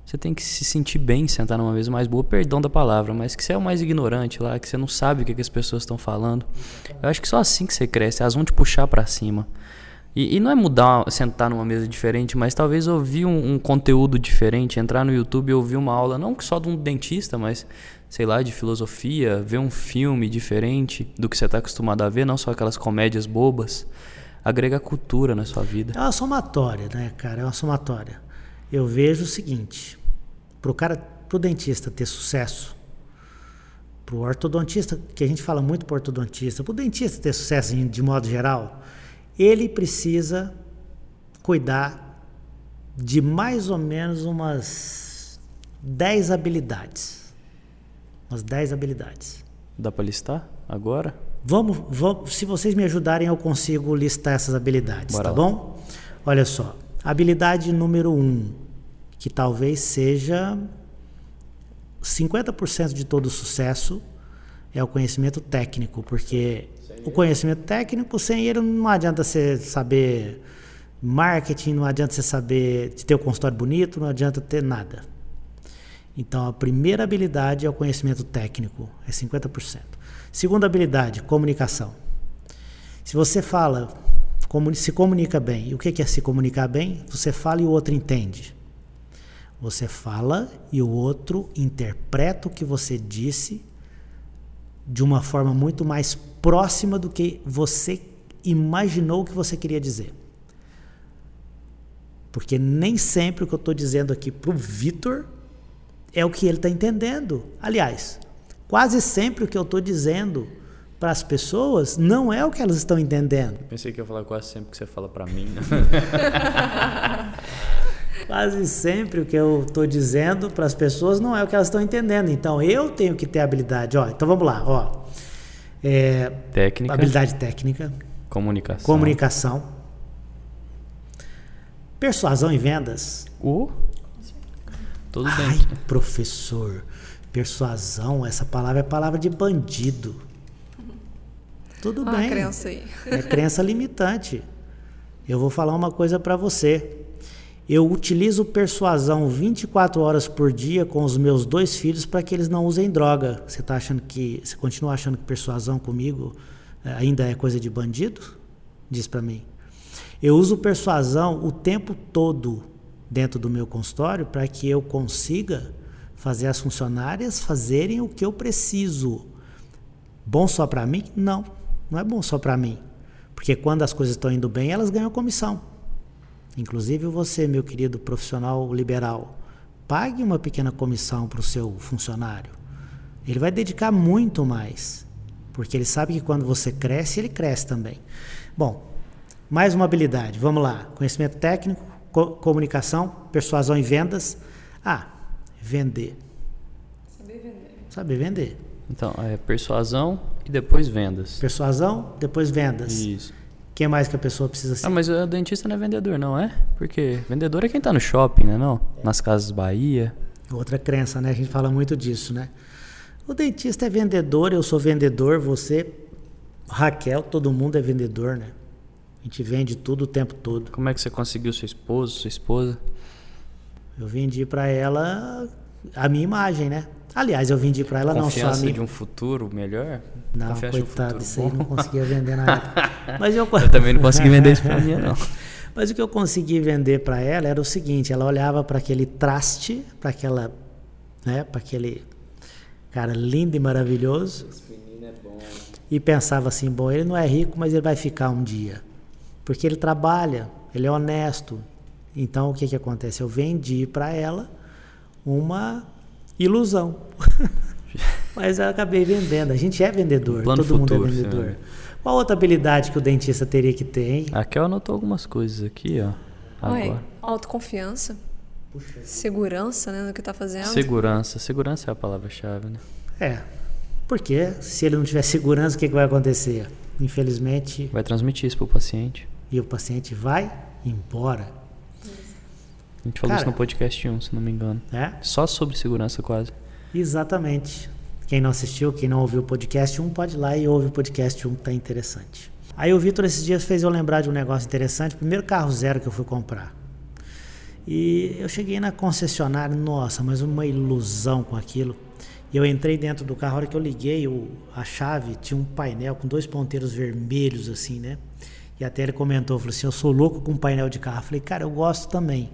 Você tem que se sentir bem sentar numa mesa mais boa, perdão da palavra, mas que você é o mais ignorante lá, que você não sabe o que, que as pessoas estão falando. Eu acho que só assim que você cresce, elas vão te puxar para cima. E, e, não é mudar, sentar numa mesa diferente, mas talvez ouvir um, um, conteúdo diferente, entrar no YouTube e ouvir uma aula, não só de um dentista, mas sei lá, de filosofia, ver um filme diferente do que você está acostumado a ver, não só aquelas comédias bobas. Agrega cultura na sua vida.
É uma somatória, né, cara? É uma somatória. Eu vejo o seguinte: pro cara, pro dentista ter sucesso, pro ortodontista, que a gente fala muito pro ortodontista, pro dentista ter sucesso de modo geral, ele precisa cuidar de mais ou menos umas 10 habilidades. Umas 10 habilidades.
Dá para listar agora?
Vamos, vamos, se vocês me ajudarem, eu consigo listar essas habilidades, Bora tá lá. bom? Olha só. Habilidade número 1, um, que talvez seja 50% de todo o sucesso, é o conhecimento técnico, porque o conhecimento técnico, sem ele não adianta você saber marketing, não adianta você saber ter o um consultório bonito, não adianta ter nada. Então, a primeira habilidade é o conhecimento técnico, é 50%. Segunda habilidade, comunicação. Se você fala, se comunica bem, e o que é se comunicar bem? Você fala e o outro entende. Você fala e o outro interpreta o que você disse de uma forma muito mais próxima do que você imaginou que você queria dizer. Porque nem sempre o que eu estou dizendo aqui para o Vitor é o que ele está entendendo. Aliás, quase sempre o que eu estou dizendo para as pessoas não é o que elas estão entendendo.
Pensei que ia falar quase sempre que você fala para mim.
Quase sempre o que eu estou dizendo para as pessoas não é o que elas estão entendendo. Então eu tenho que ter habilidade. Ó, então vamos lá. Ó.
É, técnica.
Habilidade técnica.
Comunicação.
Comunicação. Persuasão e vendas.
Uh, tudo
Ai,
bem.
professor. Persuasão, essa palavra é palavra de bandido. Tudo
Olha
bem.
A crença aí.
É crença limitante. Eu vou falar uma coisa para você. Eu utilizo persuasão 24 horas por dia com os meus dois filhos para que eles não usem droga. Você tá achando que você continua achando que persuasão comigo eh, ainda é coisa de bandido? Diz para mim. Eu uso persuasão o tempo todo dentro do meu consultório para que eu consiga fazer as funcionárias fazerem o que eu preciso. Bom só para mim? Não, não é bom só para mim. Porque quando as coisas estão indo bem, elas ganham comissão. Inclusive você, meu querido profissional liberal, pague uma pequena comissão para o seu funcionário. Ele vai dedicar muito mais, porque ele sabe que quando você cresce, ele cresce também. Bom, mais uma habilidade, vamos lá: conhecimento técnico, co comunicação, persuasão e vendas. Ah, vender.
Saber vender.
Saber vender.
Então, é persuasão e depois vendas.
Persuasão, depois vendas.
Isso
que mais que a pessoa precisa ser?
Ah, mas o dentista não é vendedor, não é? Porque vendedor é quem está no shopping, né? Não? Nas casas Bahia.
Outra crença, né? A gente fala muito disso, né? O dentista é vendedor, eu sou vendedor, você, Raquel, todo mundo é vendedor, né? A gente vende tudo o tempo todo.
Como é que você conseguiu seu esposo, sua esposa?
Eu vendi para ela a minha imagem, né? Aliás, eu vendi para ela
Confiança
não só a minha...
de um futuro melhor?
Não,
Confiança
coitado,
um
isso aí não conseguia vender na época. Mas eu...
eu também não consegui vender isso para mim, não.
Mas o que eu consegui vender para ela era o seguinte, ela olhava para aquele traste, para aquela, né, para aquele cara lindo e maravilhoso.
É bom.
E pensava assim, bom, ele não é rico, mas ele vai ficar um dia. Porque ele trabalha, ele é honesto, Então o que, que acontece? Eu vendi para ela uma ilusão. Mas eu acabei vendendo. A gente é vendedor. Todo futuro, mundo é vendedor. Sim. Qual outra habilidade que o dentista teria que ter, hein?
Aqui eu anotou algumas coisas aqui, ó.
Agora. Oi, autoconfiança. Puxa. Segurança, né, no que está fazendo.
Segurança. Segurança é a palavra-chave, né?
É. Porque se ele não tiver segurança, o que, que vai acontecer? Infelizmente.
Vai transmitir isso para o paciente.
E o paciente vai embora.
A gente falou Cara, isso no podcast 1, se não me engano.
É?
Só sobre segurança, quase.
Exatamente. Quem não assistiu, quem não ouviu o podcast 1, pode ir lá e ouve o podcast 1, que tá interessante. Aí o Vitor esses dias fez eu lembrar de um negócio interessante. Primeiro carro zero que eu fui comprar. E eu cheguei na concessionária, nossa, mas uma ilusão com aquilo. E eu entrei dentro do carro, a hora que eu liguei o, a chave, tinha um painel com dois ponteiros vermelhos assim, né? E até ele comentou, falou assim, eu sou louco com painel de carro. Eu falei, cara, eu gosto também.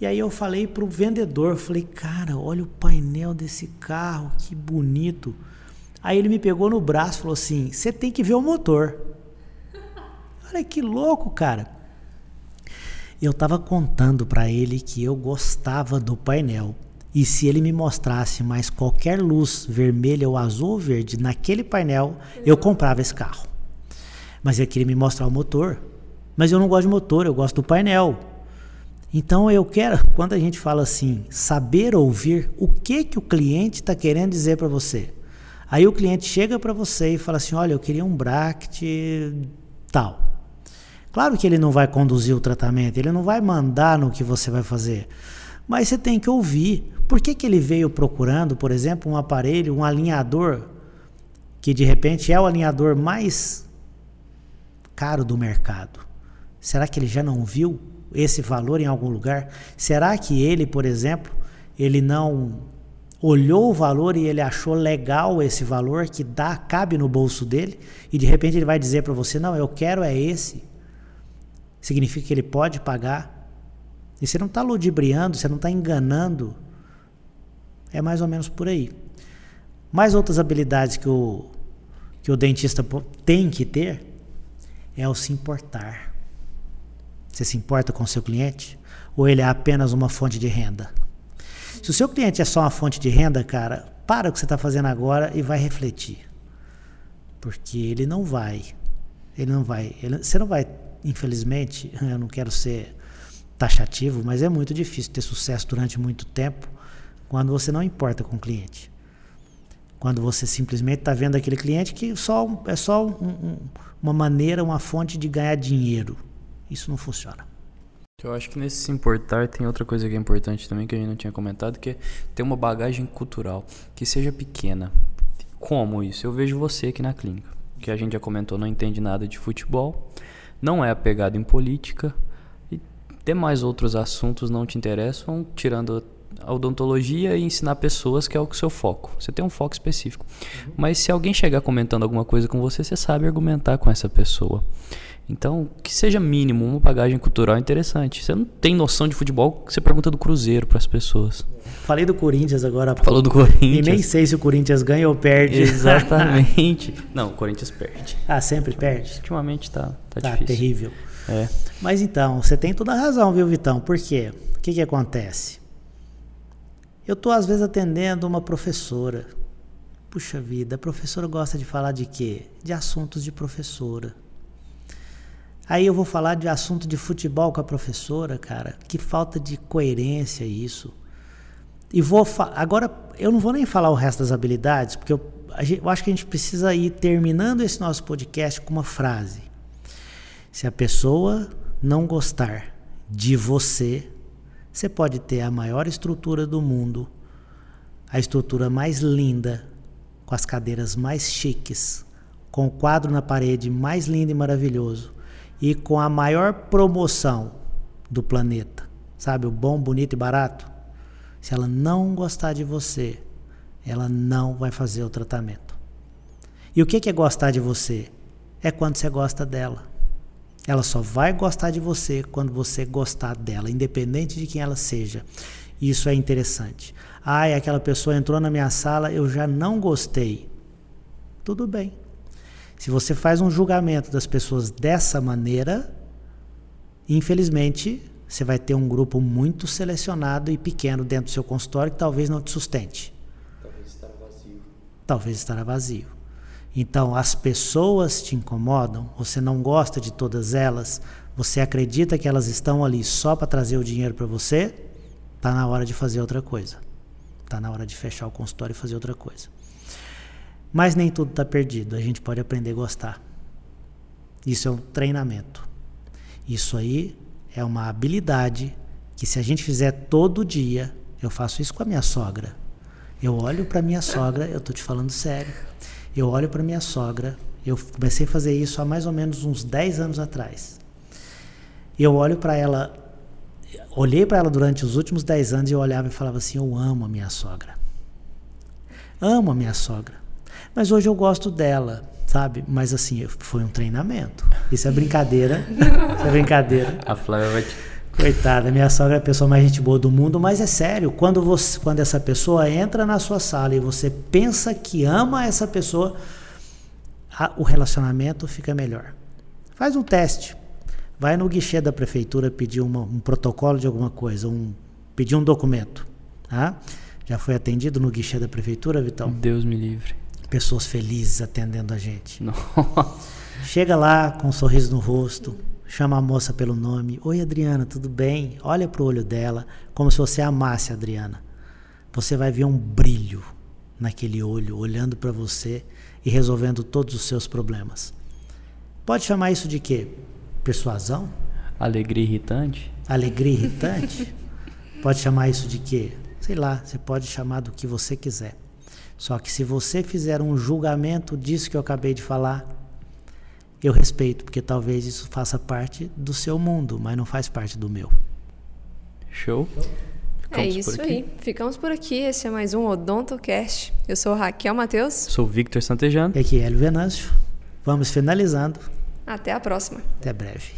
E aí eu falei pro vendedor, falei, cara, olha o painel desse carro, que bonito. Aí ele me pegou no braço e falou assim, você tem que ver o motor. Olha que louco, cara. Eu estava contando para ele que eu gostava do painel. E se ele me mostrasse mais qualquer luz vermelha ou azul ou verde naquele painel, eu comprava esse carro. Mas ele queria me mostrar o motor. Mas eu não gosto de motor, eu gosto do painel. Então eu quero, quando a gente fala assim, saber ouvir o que que o cliente está querendo dizer para você. Aí o cliente chega para você e fala assim, olha, eu queria um bracket tal. Claro que ele não vai conduzir o tratamento, ele não vai mandar no que você vai fazer, mas você tem que ouvir. Por que, que ele veio procurando, por exemplo, um aparelho, um alinhador, que de repente é o alinhador mais caro do mercado? Será que ele já não viu esse valor em algum lugar? Será que ele, por exemplo, ele não olhou o valor e ele achou legal esse valor que dá cabe no bolso dele e de repente ele vai dizer para você não, eu quero é esse. Significa que ele pode pagar. E você não está ludibriando, você não está enganando. É mais ou menos por aí. Mais outras habilidades que o, que o dentista tem que ter é o se importar. Você se importa com o seu cliente? Ou ele é apenas uma fonte de renda? Se o seu cliente é só uma fonte de renda, cara, para o que você está fazendo agora e vai refletir. Porque ele não vai. Ele não vai. Ele, você não vai, infelizmente, eu não quero ser taxativo, mas é muito difícil ter sucesso durante muito tempo quando você não importa com o cliente. Quando você simplesmente está vendo aquele cliente que só, é só um, um, uma maneira, uma fonte de ganhar dinheiro. Isso não funciona.
Eu acho que nesse se importar tem outra coisa que é importante também que a gente não tinha comentado, que é ter uma bagagem cultural que seja pequena. Como isso? Eu vejo você aqui na clínica, que a gente já comentou, não entende nada de futebol, não é apegado em política e demais outros assuntos não te interessam, tirando a odontologia e ensinar pessoas, que é o seu foco. Você tem um foco específico. Uhum. Mas se alguém chegar comentando alguma coisa com você, você sabe argumentar com essa pessoa. Então, que seja mínimo, uma bagagem cultural interessante. Você não tem noção de futebol, você pergunta do Cruzeiro para as pessoas.
Falei do Corinthians agora.
Falou do Corinthians.
E nem sei se o Corinthians ganha ou perde.
Exatamente. não, o Corinthians perde.
Ah, sempre perde?
Ultimamente tá, tá,
tá
difícil.
terrível.
É.
Mas então, você tem toda a razão, viu, Vitão? Por quê? O que, que acontece? Eu estou, às vezes, atendendo uma professora. Puxa vida, a professora gosta de falar de quê? De assuntos de professora. Aí eu vou falar de assunto de futebol com a professora, cara. Que falta de coerência isso. E vou agora eu não vou nem falar o resto das habilidades, porque eu, eu acho que a gente precisa ir terminando esse nosso podcast com uma frase. Se a pessoa não gostar de você, você pode ter a maior estrutura do mundo, a estrutura mais linda, com as cadeiras mais chiques, com o quadro na parede mais lindo e maravilhoso e com a maior promoção do planeta, sabe? O bom, bonito e barato. Se ela não gostar de você, ela não vai fazer o tratamento. E o que é gostar de você? É quando você gosta dela. Ela só vai gostar de você quando você gostar dela, independente de quem ela seja. Isso é interessante. Ai, aquela pessoa entrou na minha sala, eu já não gostei. Tudo bem. Se você faz um julgamento das pessoas dessa maneira, infelizmente você vai ter um grupo muito selecionado e pequeno dentro do seu consultório que talvez não te sustente.
Talvez estará vazio.
Talvez estará vazio. Então, as pessoas te incomodam, você não gosta de todas elas, você acredita que elas estão ali só para trazer o dinheiro para você, está na hora de fazer outra coisa. Está na hora de fechar o consultório e fazer outra coisa. Mas nem tudo está perdido, a gente pode aprender a gostar. Isso é um treinamento. Isso aí é uma habilidade que se a gente fizer todo dia, eu faço isso com a minha sogra. Eu olho para minha sogra, eu tô te falando sério. Eu olho para minha sogra, eu comecei a fazer isso há mais ou menos uns 10 anos atrás. Eu olho para ela, olhei para ela durante os últimos 10 anos e eu olhava e falava assim: "Eu amo a minha sogra". Amo a minha sogra. Mas hoje eu gosto dela, sabe? Mas assim, foi um treinamento. Isso é brincadeira. Isso é brincadeira.
A Flávia vai te...
Coitada, minha sogra é a pessoa mais gente boa do mundo, mas é sério, quando, você, quando essa pessoa entra na sua sala e você pensa que ama essa pessoa, a, o relacionamento fica melhor. Faz um teste. Vai no guichê da prefeitura pedir uma, um protocolo de alguma coisa, um, pedir um documento. Tá? Já foi atendido no guichê da prefeitura, Vitão?
Deus me livre.
Pessoas felizes atendendo a gente.
Nossa.
Chega lá com um sorriso no rosto, chama a moça pelo nome. Oi, Adriana, tudo bem? Olha para o olho dela, como se você amasse a Adriana. Você vai ver um brilho naquele olho, olhando para você e resolvendo todos os seus problemas. Pode chamar isso de quê? Persuasão?
Alegria irritante?
Alegria irritante? pode chamar isso de quê? Sei lá, você pode chamar do que você quiser. Só que se você fizer um julgamento disso que eu acabei de falar, eu respeito, porque talvez isso faça parte do seu mundo, mas não faz parte do meu.
Show?
é isso aí. Ficamos por aqui. Esse é mais um OdontoCast. Eu sou Raquel Matheus.
Sou Victor Santejano.
E aqui é Hélio Venâncio. Vamos finalizando.
Até a próxima.
Até breve.